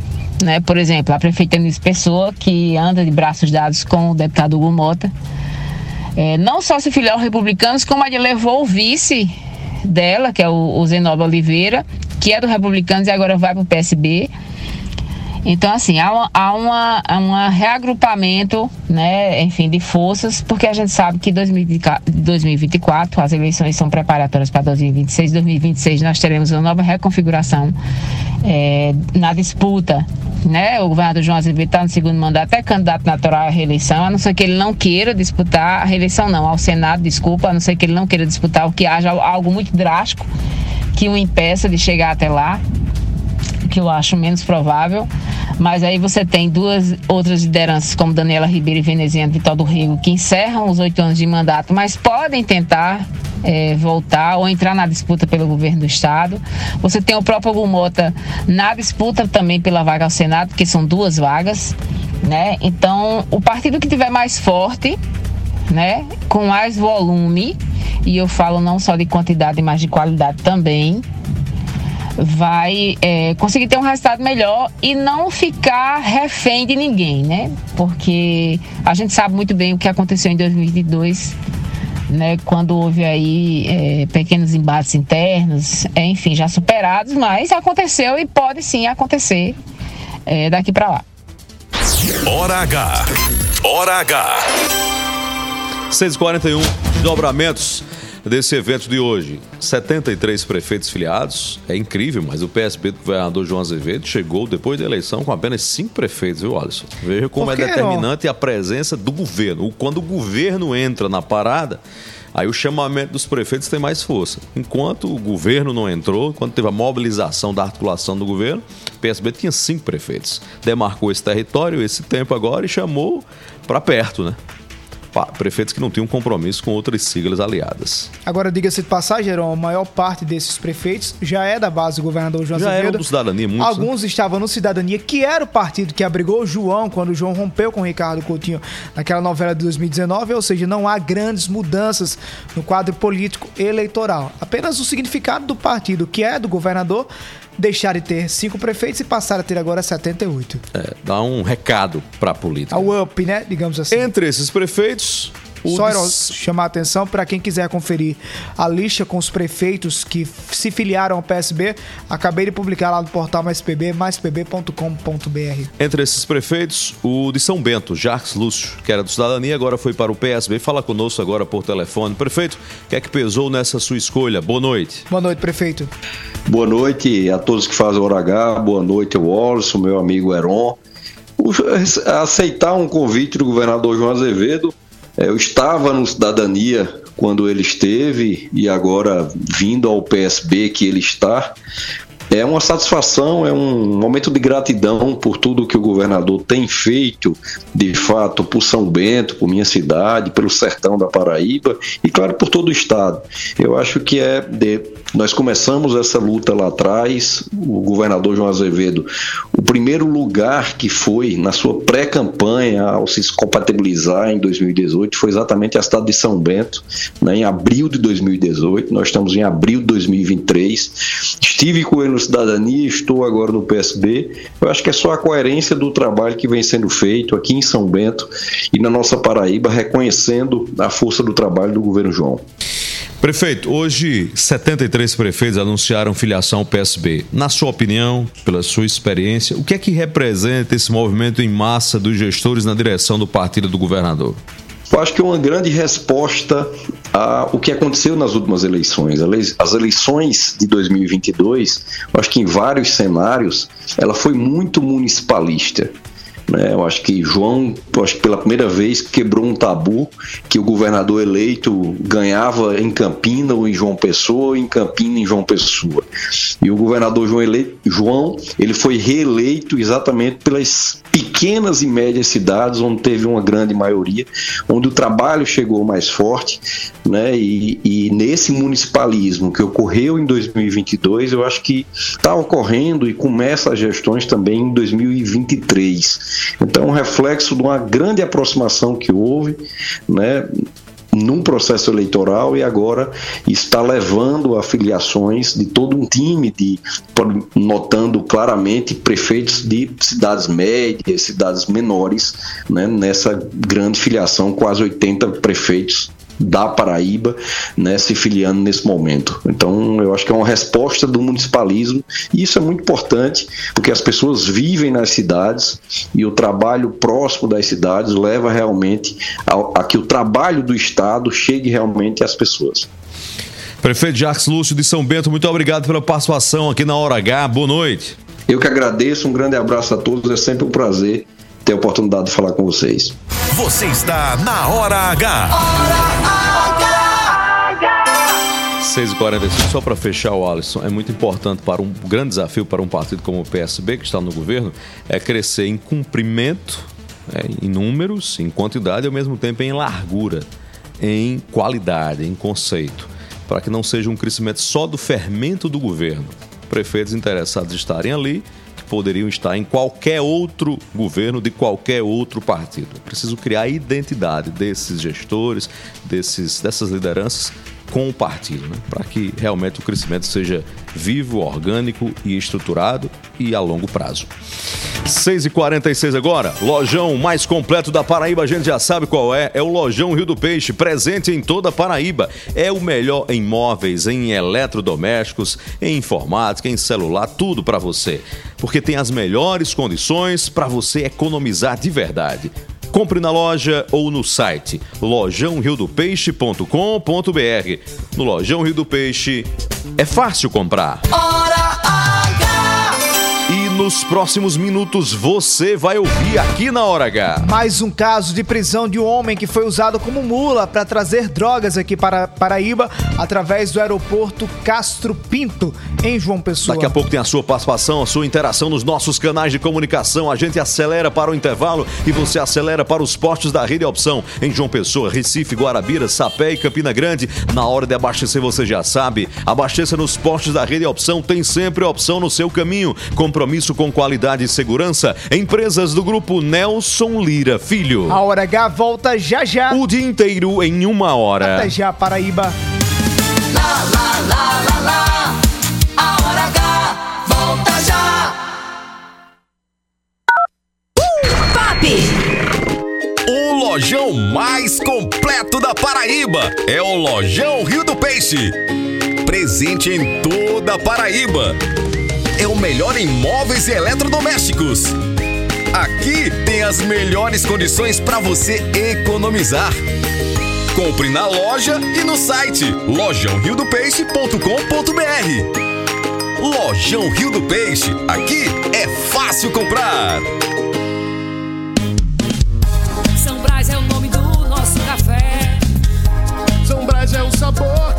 Né? Por exemplo, a prefeita Eunice Pessoa, que anda de braços dados com o deputado Hugo Mota, é, não só se filiou aos republicanos, como ele levou o vice dela, que é o, o Zenoba Oliveira, que é do Republicanos e agora vai para o PSB. Então, assim, há, uma, há uma, um reagrupamento, né, enfim, de forças, porque a gente sabe que 2024, as eleições são preparatórias para 2026. 2026 nós teremos uma nova reconfiguração é, na disputa. Né? O governador João Azevedo está no segundo mandato, é candidato natural à reeleição, a não ser que ele não queira disputar a reeleição, não, ao Senado, desculpa, a não ser que ele não queira disputar, o que haja algo muito drástico que o impeça de chegar até lá que eu acho menos provável. Mas aí você tem duas outras lideranças, como Daniela Ribeiro e Veneziano Vital do Rio, que encerram os oito anos de mandato, mas podem tentar é, voltar ou entrar na disputa pelo governo do Estado. Você tem o próprio Gumota na disputa também pela vaga ao Senado, que são duas vagas. Né? Então, o partido que tiver mais forte, né, com mais volume, e eu falo não só de quantidade, mas de qualidade também, vai é, conseguir ter um resultado melhor e não ficar refém de ninguém, né? Porque a gente sabe muito bem o que aconteceu em 2022, né? Quando houve aí é, pequenos embates internos, é, enfim, já superados, mas aconteceu e pode sim acontecer é, daqui para lá. Hora H. Hora H. 641 dobramentos desse evento de hoje. 73 prefeitos filiados, é incrível, mas o PSB do governador João Azevedo chegou depois da eleição com apenas cinco prefeitos, viu, Alisson? Veja como é determinante a presença do governo. Quando o governo entra na parada, aí o chamamento dos prefeitos tem mais força. Enquanto o governo não entrou, quando teve a mobilização da articulação do governo, o PSB tinha cinco prefeitos. Demarcou esse território, esse tempo agora e chamou para perto, né? Prefeitos que não tinham compromisso com outras siglas aliadas. Agora, diga-se de passagem, a maior parte desses prefeitos já é da base do governador João já Azevedo. Já eram do Cidadania, muitos, né? Alguns né? estavam no Cidadania, que era o partido que abrigou o João quando o João rompeu com o Ricardo Coutinho naquela novela de 2019, ou seja, não há grandes mudanças no quadro político eleitoral. Apenas o significado do partido, que é do governador, deixar de ter cinco prefeitos e passar a ter agora 78. É, dá um recado para a política. Ao up, né? Digamos assim. Entre esses prefeitos, só des... chamar a atenção para quem quiser conferir a lista com os prefeitos que se filiaram ao PSB. Acabei de publicar lá no portal MaisPB, maispb.com.br. Entre esses prefeitos, o de São Bento, Jacques Lúcio, que era do Cidadania, agora foi para o PSB. Fala conosco agora por telefone. Prefeito, o que é que pesou nessa sua escolha? Boa noite. Boa noite, prefeito. Boa noite a todos que fazem Hora H. Boa noite, Wallace, meu amigo Heron. Aceitar um convite do governador João Azevedo eu estava no Cidadania quando ele esteve e agora vindo ao PSB que ele está. É uma satisfação, é um momento de gratidão por tudo que o governador tem feito, de fato, por São Bento, por minha cidade, pelo sertão da Paraíba e, claro, por todo o estado. Eu acho que é de, nós começamos essa luta lá atrás, o governador João Azevedo, o primeiro lugar que foi na sua pré-campanha ao se compatibilizar em 2018 foi exatamente a cidade de São Bento, né, em abril de 2018. Nós estamos em abril de 2023. Estive com ele no Cidadania, estou agora no PSB. Eu acho que é só a coerência do trabalho que vem sendo feito aqui em São Bento e na nossa Paraíba, reconhecendo a força do trabalho do governo João. Prefeito, hoje 73 prefeitos anunciaram filiação ao PSB. Na sua opinião, pela sua experiência, o que é que representa esse movimento em massa dos gestores na direção do partido do governador? Eu acho que é uma grande resposta ao que aconteceu nas últimas eleições. As eleições de 2022, eu acho que em vários cenários, ela foi muito municipalista. Né? Eu acho que João, acho que pela primeira vez, quebrou um tabu que o governador eleito ganhava em Campina ou em João Pessoa, em Campina em João Pessoa. E o governador João, eleito, João ele foi reeleito exatamente pelas pequenas e médias cidades onde teve uma grande maioria, onde o trabalho chegou mais forte, né? E, e nesse municipalismo que ocorreu em 2022, eu acho que está ocorrendo e começa as gestões também em 2023. Então, um reflexo de uma grande aproximação que houve, né? num processo eleitoral e agora está levando a filiações de todo um time de notando claramente prefeitos de cidades médias, cidades menores, né, nessa grande filiação, quase 80 prefeitos da Paraíba né, se filiando nesse momento. Então, eu acho que é uma resposta do municipalismo e isso é muito importante porque as pessoas vivem nas cidades e o trabalho próximo das cidades leva realmente a, a que o trabalho do Estado chegue realmente às pessoas. Prefeito Jacques Lúcio de São Bento, muito obrigado pela participação aqui na Hora H. Boa noite. Eu que agradeço, um grande abraço a todos, é sempre um prazer ter a oportunidade de falar com vocês. Você está na Hora H. Hora H. 6h45, só para fechar o Alisson, é muito importante para um grande desafio para um partido como o PSB, que está no governo, é crescer em cumprimento, é, em números, em quantidade e ao mesmo tempo em largura, em qualidade, em conceito, para que não seja um crescimento só do fermento do governo. Prefeitos interessados estarem ali poderiam estar em qualquer outro governo de qualquer outro partido. Preciso criar a identidade desses gestores, desses, dessas lideranças com o partido, né? para que realmente o crescimento seja vivo, orgânico e estruturado e a longo prazo. 6h46 agora, lojão mais completo da Paraíba, a gente já sabe qual é, é o Lojão Rio do Peixe, presente em toda a Paraíba. É o melhor em móveis, em eletrodomésticos, em informática, em celular, tudo para você. Porque tem as melhores condições para você economizar de verdade. Compre na loja ou no site lojãoriodopeixe.com.br. No Lojão Rio do Peixe é fácil comprar. Hora H. E nos próximos minutos você vai ouvir aqui na Hora H. Mais um caso de prisão de um homem que foi usado como mula para trazer drogas aqui para Paraíba através do aeroporto Castro Pinto, em João Pessoa. Daqui a pouco tem a sua participação, a sua interação nos nossos canais de comunicação. A gente acelera para o intervalo e você acelera para os postos da Rede Opção em João Pessoa, Recife, Guarabira, Sapé e Campina Grande. Na hora de abastecer, você já sabe, abasteça nos postos da Rede Opção, tem sempre opção no seu caminho. Compromisso com qualidade e segurança. Empresas do grupo Nelson Lira Filho. A Hora H volta já já. O dia inteiro em uma hora. Até já, Paraíba. Lá, lá, lá, lá, lá. A Hora H volta já. O lojão mais completo da Paraíba é o Lojão Rio do Peixe. Presente em toda a Paraíba. É o melhor em móveis e eletrodomésticos. Aqui tem as melhores condições para você economizar. Compre na loja e no site lojãoriodopeixe.com.br. Lojão Rio do Peixe, aqui é fácil comprar. São Brás é o nome do nosso café. São Brás é o sabor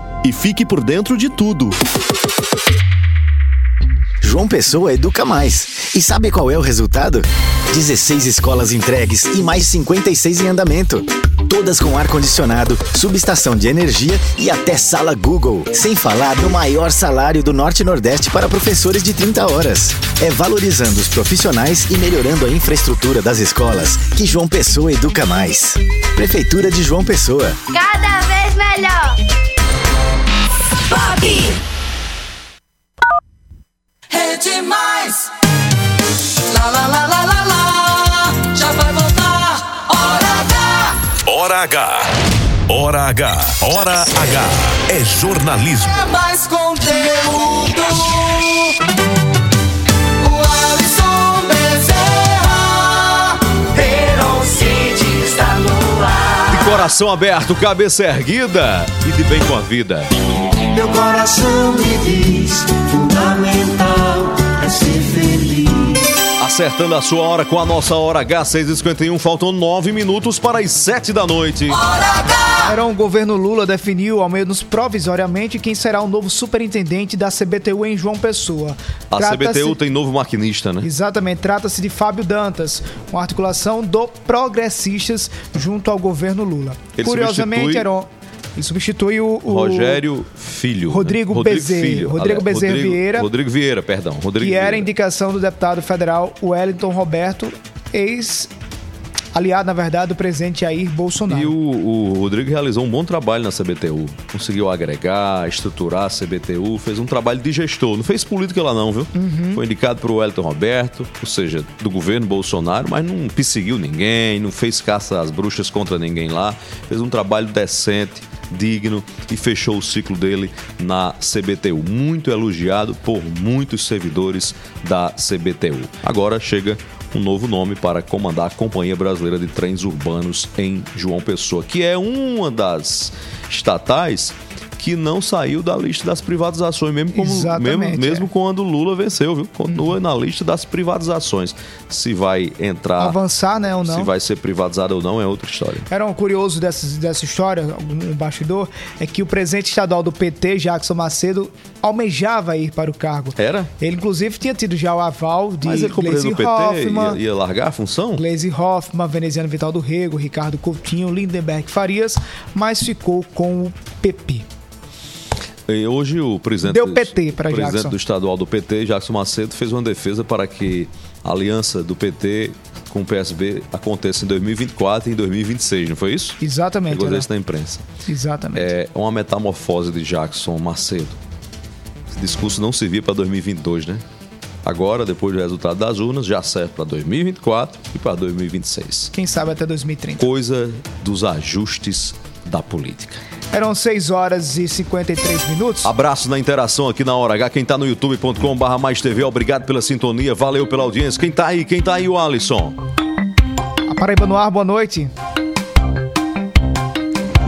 e fique por dentro de tudo. João Pessoa educa mais. E sabe qual é o resultado? 16 escolas entregues e mais 56 em andamento. Todas com ar-condicionado, subestação de energia e até sala Google. Sem falar no maior salário do Norte e Nordeste para professores de 30 horas. É valorizando os profissionais e melhorando a infraestrutura das escolas que João Pessoa educa mais. Prefeitura de João Pessoa. Cada vez melhor. Pop! É demais! Lá, lá, lá, lá, lá, lá. Já vai voltar. Hora H! Hora H. Hora H. Hora H. É jornalismo. É mais conteúdo. O Alisson Bezerra. Heron City está no ar. De coração aberto, cabeça erguida e de bem com a vida. Meu coração me diz: fundamental é ser feliz. Acertando a sua hora com a nossa hora H, 6h51, faltam 9 minutos para as 7 da noite. Era o governo Lula definiu, ao menos provisoriamente, quem será o novo superintendente da CBTU em João Pessoa. A CBTU tem novo maquinista, né? Exatamente, trata-se de Fábio Dantas, uma articulação do Progressistas junto ao governo Lula. Ele Curiosamente, substitui- era ele substitui o, o Rogério Filho. né? Rodrigo Bezerra- Filho. Rodrigo Bezerra Rodrigo- Vieira. Rodrigo Vieira, perdão. Rodrigo que era Vieira. indicação do deputado federal Wellington Roberto, ex aliado, na verdade, do presidente Jair Bolsonaro. E o, o Rodrigo realizou um bom trabalho na CBTU. Conseguiu agregar, estruturar a CBTU, fez um trabalho de gestor. Não fez política lá não, viu? Uhum. Foi indicado para o Wellington Roberto, ou seja, do governo Bolsonaro, mas não perseguiu ninguém, não fez caça às bruxas contra ninguém lá. Fez um trabalho decente, digno e fechou o ciclo dele na CBTU. Muito elogiado por muitos servidores da CBTU. Agora chega um novo nome para comandar a Companhia Brasileira de Trens Urbanos em João Pessoa, que é uma das estatais que não saiu da lista das privatizações, mesmo, como, mesmo, mesmo é. quando Lula venceu, viu? Continua na lista das privatizações. Se vai entrar, Avançar, né, ou não? se vai ser privatizada ou não, é outra história. Era um curioso dessa, dessa história, um bastidor, é que o presidente estadual do PT, Jackson Macedo, almejava ir para o cargo. Era? Ele, inclusive, tinha tido já o aval de Mas ele, como Gleisi PT, Hoffmann, ia, ia largar a função? Gleisi Hoffmann, Veneziano Vital do Rego, Ricardo Coutinho, Lindenberg Farias, mas ficou com o PP. E hoje o presidente, Deu PT presidente Jackson. do estadual do PT, Jackson Macedo, fez uma defesa para que a aliança do PT com o PSB aconteça em 2024 e em 2026, não foi isso? Exatamente. Era. isso na imprensa. Exatamente. É uma metamorfose de Jackson Macedo. Esse discurso não servia para 2022, né? Agora, depois do resultado das urnas, já serve para 2024 e para 2026. Quem sabe até 2030. Coisa dos ajustes da política. Eram 6 horas e 53 minutos. Abraço na interação aqui na Hora H. Quem tá no youtube.com barra mais TV, obrigado pela sintonia, valeu pela audiência. Quem tá aí? Quem tá aí, o Alisson? A Paraíba no ar, boa noite.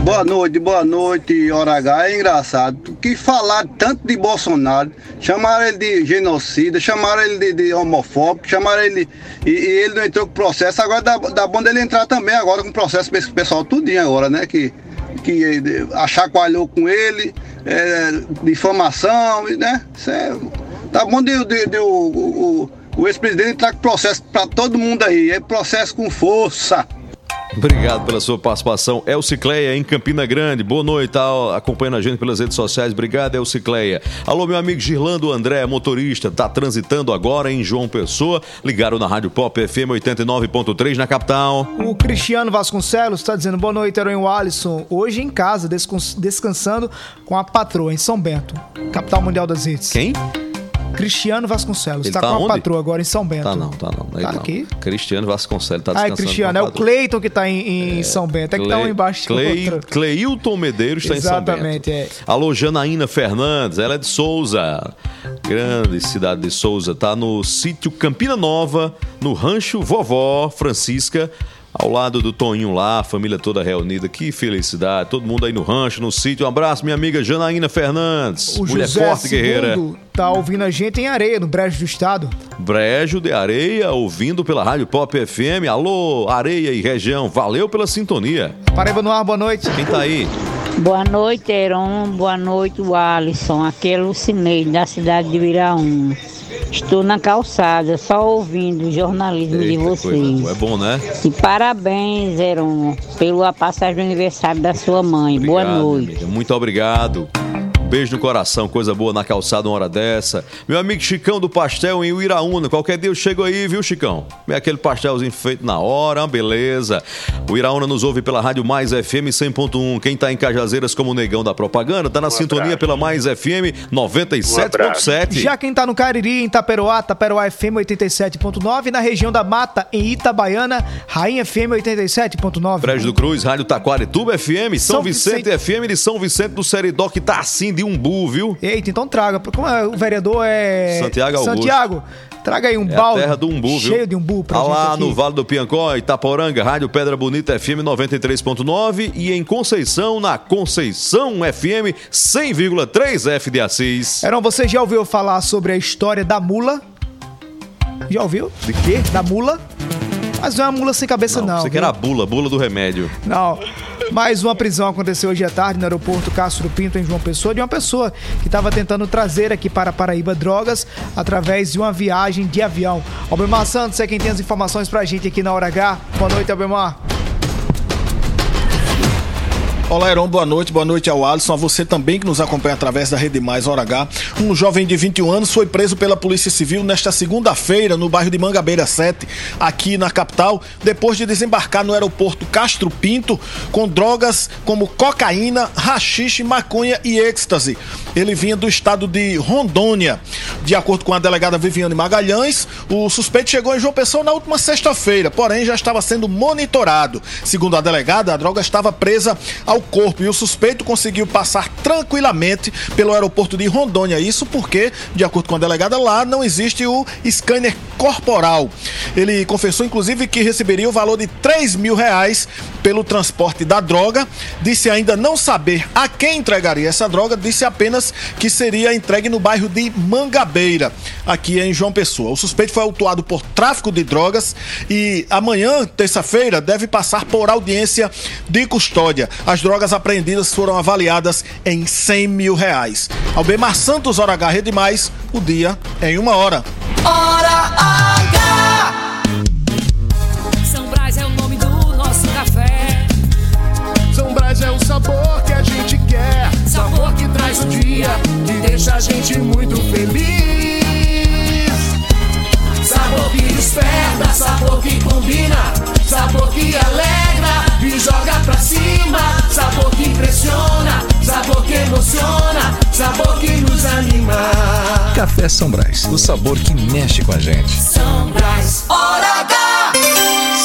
Boa noite, boa noite, Hora H. É engraçado. Que falar tanto de Bolsonaro, chamaram ele de genocida, chamaram ele de, de homofóbico, chamaram ele. E, e ele não entrou com processo. Agora dá, dá bom dele entrar também agora com processo pessoal tudinho agora, né? Que, que eh, achacoalhou com ele, é, difamação, né? Isso é, tá bom de, de- de o, o, o ex-presidente entrar com processo pra todo mundo aí. É processo com força. Obrigado pela sua participação. Elcicleia, em Campina Grande. Boa noite, tá acompanhando a gente pelas redes sociais. Obrigado, Elcicleia. Alô, meu amigo Girlando André, motorista, tá transitando agora em João Pessoa. Ligaram na Rádio Pop FM 89.3 na capital. O Cristiano Vasconcelos está dizendo boa noite, Herói Alisson. Hoje em casa, descans- descansando com a patroa em São Bento, capital mundial das redes. Quem? Cristiano Vasconcelos. Ele Está tá com a onde? patroa agora em São Bento. Tá não, tá não. Tá não. aqui. Cristiano Vasconcelos tá Ah, descansando. é Cristiano. É a o. Cleiton que está em, em São Bento. É que um Cle- embaixo do Clay- outro. Cleilton Medeiros está em São Bento. Exatamente, é. Alô, Janaína Fernandes, ela é de Souza, grande cidade de Souza, tá no sítio Campina Nova, no rancho Vovó Francisca, ao lado do Toninho lá, a família toda reunida, que felicidade, todo mundo aí no rancho, no sítio. Um abraço, minha amiga Janaína Fernandes, O mulher José forte, guerreira. II tá ouvindo a gente em areia, no Brejo do Estado. Brejo de Areia, ouvindo pela Rádio Pop FM. Alô, Areia e região, valeu pela sintonia. Paraíba no ar, boa noite. Quem tá aí? Boa noite, Heron. Boa noite, Alisson. Aqui é Lucineide, da cidade de Viraúna. Estou na calçada, só ouvindo o jornalismo de Eita, coisa vocês. boa. É bom, né? E parabéns, Heron, pela passagem do aniversário da sua mãe. Boa Obrigado, noite. amiga. Muito obrigado. Beijo no coração, coisa boa na calçada uma hora dessa. Meu amigo Chicão do Pastel em Uiraúna. Qualquer dia eu chego aí, viu, Chicão? É aquele pastelzinho feito na hora, beleza. O Iraúna nos ouve pela Rádio Mais FM 100.1. Quem tá em Cajazeiras como o Negão da Propaganda, tá na sintonia pela Mais FM 97.7. Já quem tá no Cariri, em Taperoá, Taperoá FM 87.9. Na região da Mata, em Itabaiana, Rainha FM 87.9. Brejo do Cruz, Rádio Taquarituba FM, São, São Vicente, FM de São Vicente do Seridó, que tá assim de umbu, viu? Eita, então traga. Como é, o vereador é. Santiago Augusto. Santiago, traga aí um É balde. terra do umbu, viu? Cheio de umbu pra Ah gente lá no Vale do Piancó, Itaporanga, Rádio Pedra Bonita FM 93.9 e em Conceição, na Conceição FM 100,3 F de Assis. Heron, você já ouviu falar sobre a história da mula? Já ouviu? De quê? Da mula? Mas não é uma mula sem cabeça, não. Você que era a bula, bula do remédio. Não. Mais uma prisão aconteceu hoje à tarde no aeroporto Castro Pinto, em João Pessoa, de uma pessoa que estava tentando trazer aqui para Paraíba drogas através de uma viagem de avião. Albemar Santos é quem tem as informações pra gente aqui na Hora H. Boa noite, Albemar. Olá, Heron, boa noite. Boa noite ao Alisson, a você também que nos acompanha através da Rede Mais Hora H. Um jovem de 21 anos foi preso pela Polícia Civil nesta segunda-feira no bairro de Mangabeira 7, aqui na capital, depois de desembarcar no aeroporto Castro Pinto com drogas como cocaína, rachixe, maconha e êxtase. Ele vinha do estado de Rondônia. De acordo com a delegada Viviane Magalhães, o suspeito chegou em João Pessoa na última sexta-feira, porém já estava sendo monitorado. Segundo a delegada, a droga estava presa ao corpo e o suspeito conseguiu passar tranquilamente pelo aeroporto de Rondônia. Isso porque, de acordo com a delegada, lá não existe o scanner corporal. Ele confessou, inclusive, que receberia o valor de 3 mil reais pelo transporte da droga. Disse ainda não saber a quem entregaria essa droga, disse apenas que seria entregue no bairro de Mangabeira, aqui em João Pessoa. O suspeito foi autuado por tráfico de drogas e amanhã, terça-feira, deve passar por audiência de custódia. As drogas apreendidas foram avaliadas em 100 mil reais. Albemar Santos, Hora H, Rede Mais, o dia em uma hora. Hora H! São Brás é o nome do nosso café. São Brás é o sabor que a gente quer. Sabor que traz o dia e deixa a gente muito feliz. Sabor que desperta, sabor que combina. Sabor que alegra e joga pra cima. Sabor que impressiona, sabor que emociona. Sabor que nos anima. Café São Brás, o sabor que mexe com a gente. São Brás, Hora H!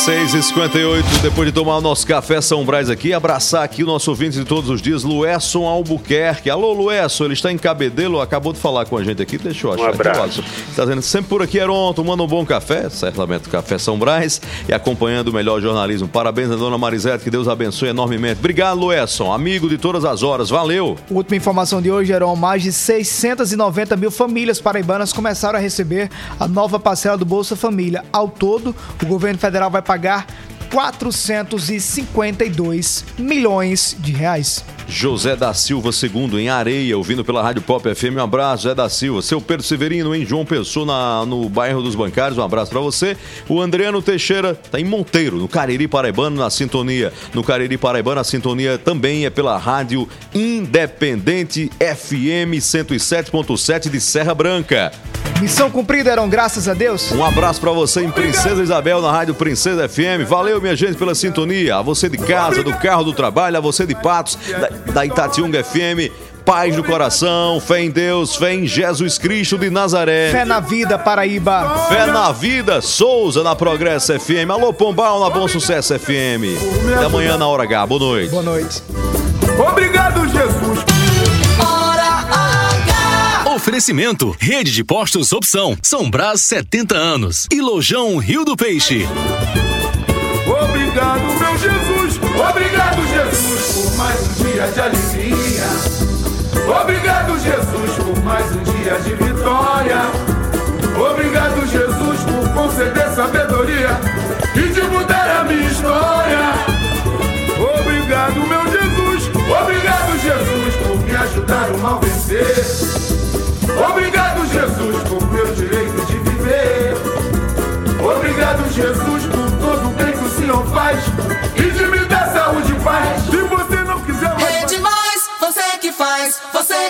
6 e 58 depois de tomar o nosso café São Brás aqui, abraçar aqui o nosso ouvinte de todos os dias, Luesson Albuquerque. Alô, Luesson, ele está em Cabedelo, acabou de falar com a gente aqui, deixa eu achar. Um abraço. Está dizendo sempre por aqui, Heron, tomando um bom café, certamente o Café São Brás, e acompanhando o melhor jornalismo. Parabéns a dona Marisete, que Deus abençoe enormemente. Obrigado, Luesson, amigo de todas as horas, valeu. Última informação de hoje, eram mais de 690 mil famílias paraibanas começaram a receber a nova parcela do Bolsa Família. Ao todo, o governo federal vai pagar 452 milhões de reais. José da Silva II, em Areia, ouvindo pela Rádio Pop FM. Um abraço, José da Silva. Seu Pedro Severino, em João Pessoa, na, no bairro dos Bancários. Um abraço para você. O Andriano Teixeira tá em Monteiro, no Cariri Paraibano, na sintonia. No Cariri Paraibano, a sintonia também é pela Rádio Independente FM 107.7 de Serra Branca. Missão cumprida, eram graças a Deus. Um abraço para você em Princesa Isabel, na Rádio Princesa FM. Valeu, minha gente, pela sintonia. A você de casa, do carro, do trabalho, a você de Patos, da, da Itatiunga FM. Paz no coração, fé em Deus, fé em Jesus Cristo de Nazaré. Fé na vida, Paraíba. Fé na vida, Souza na Progresso FM. Alô, Pombal na Bom Sucesso FM. Até amanhã na hora H. Boa noite. Boa noite. Obrigado, Jesus. Oferecimento: Rede de Postos Opção, São Brás 70 anos e Lojão Rio do Peixe. Obrigado, meu Jesus. Obrigado, Jesus, por mais dia de alegria. Obrigado, Jesus, por mais um dia de vitória. Obrigado, Jesus, por conceder sabedoria e de mudar a minha história. Obrigado, meu Jesus. Obrigado, Jesus, por me ajudar o mal vencer. Obrigado, Jesus, por meu direito de viver. Obrigado, Jesus,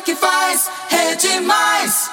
que faz rede mais.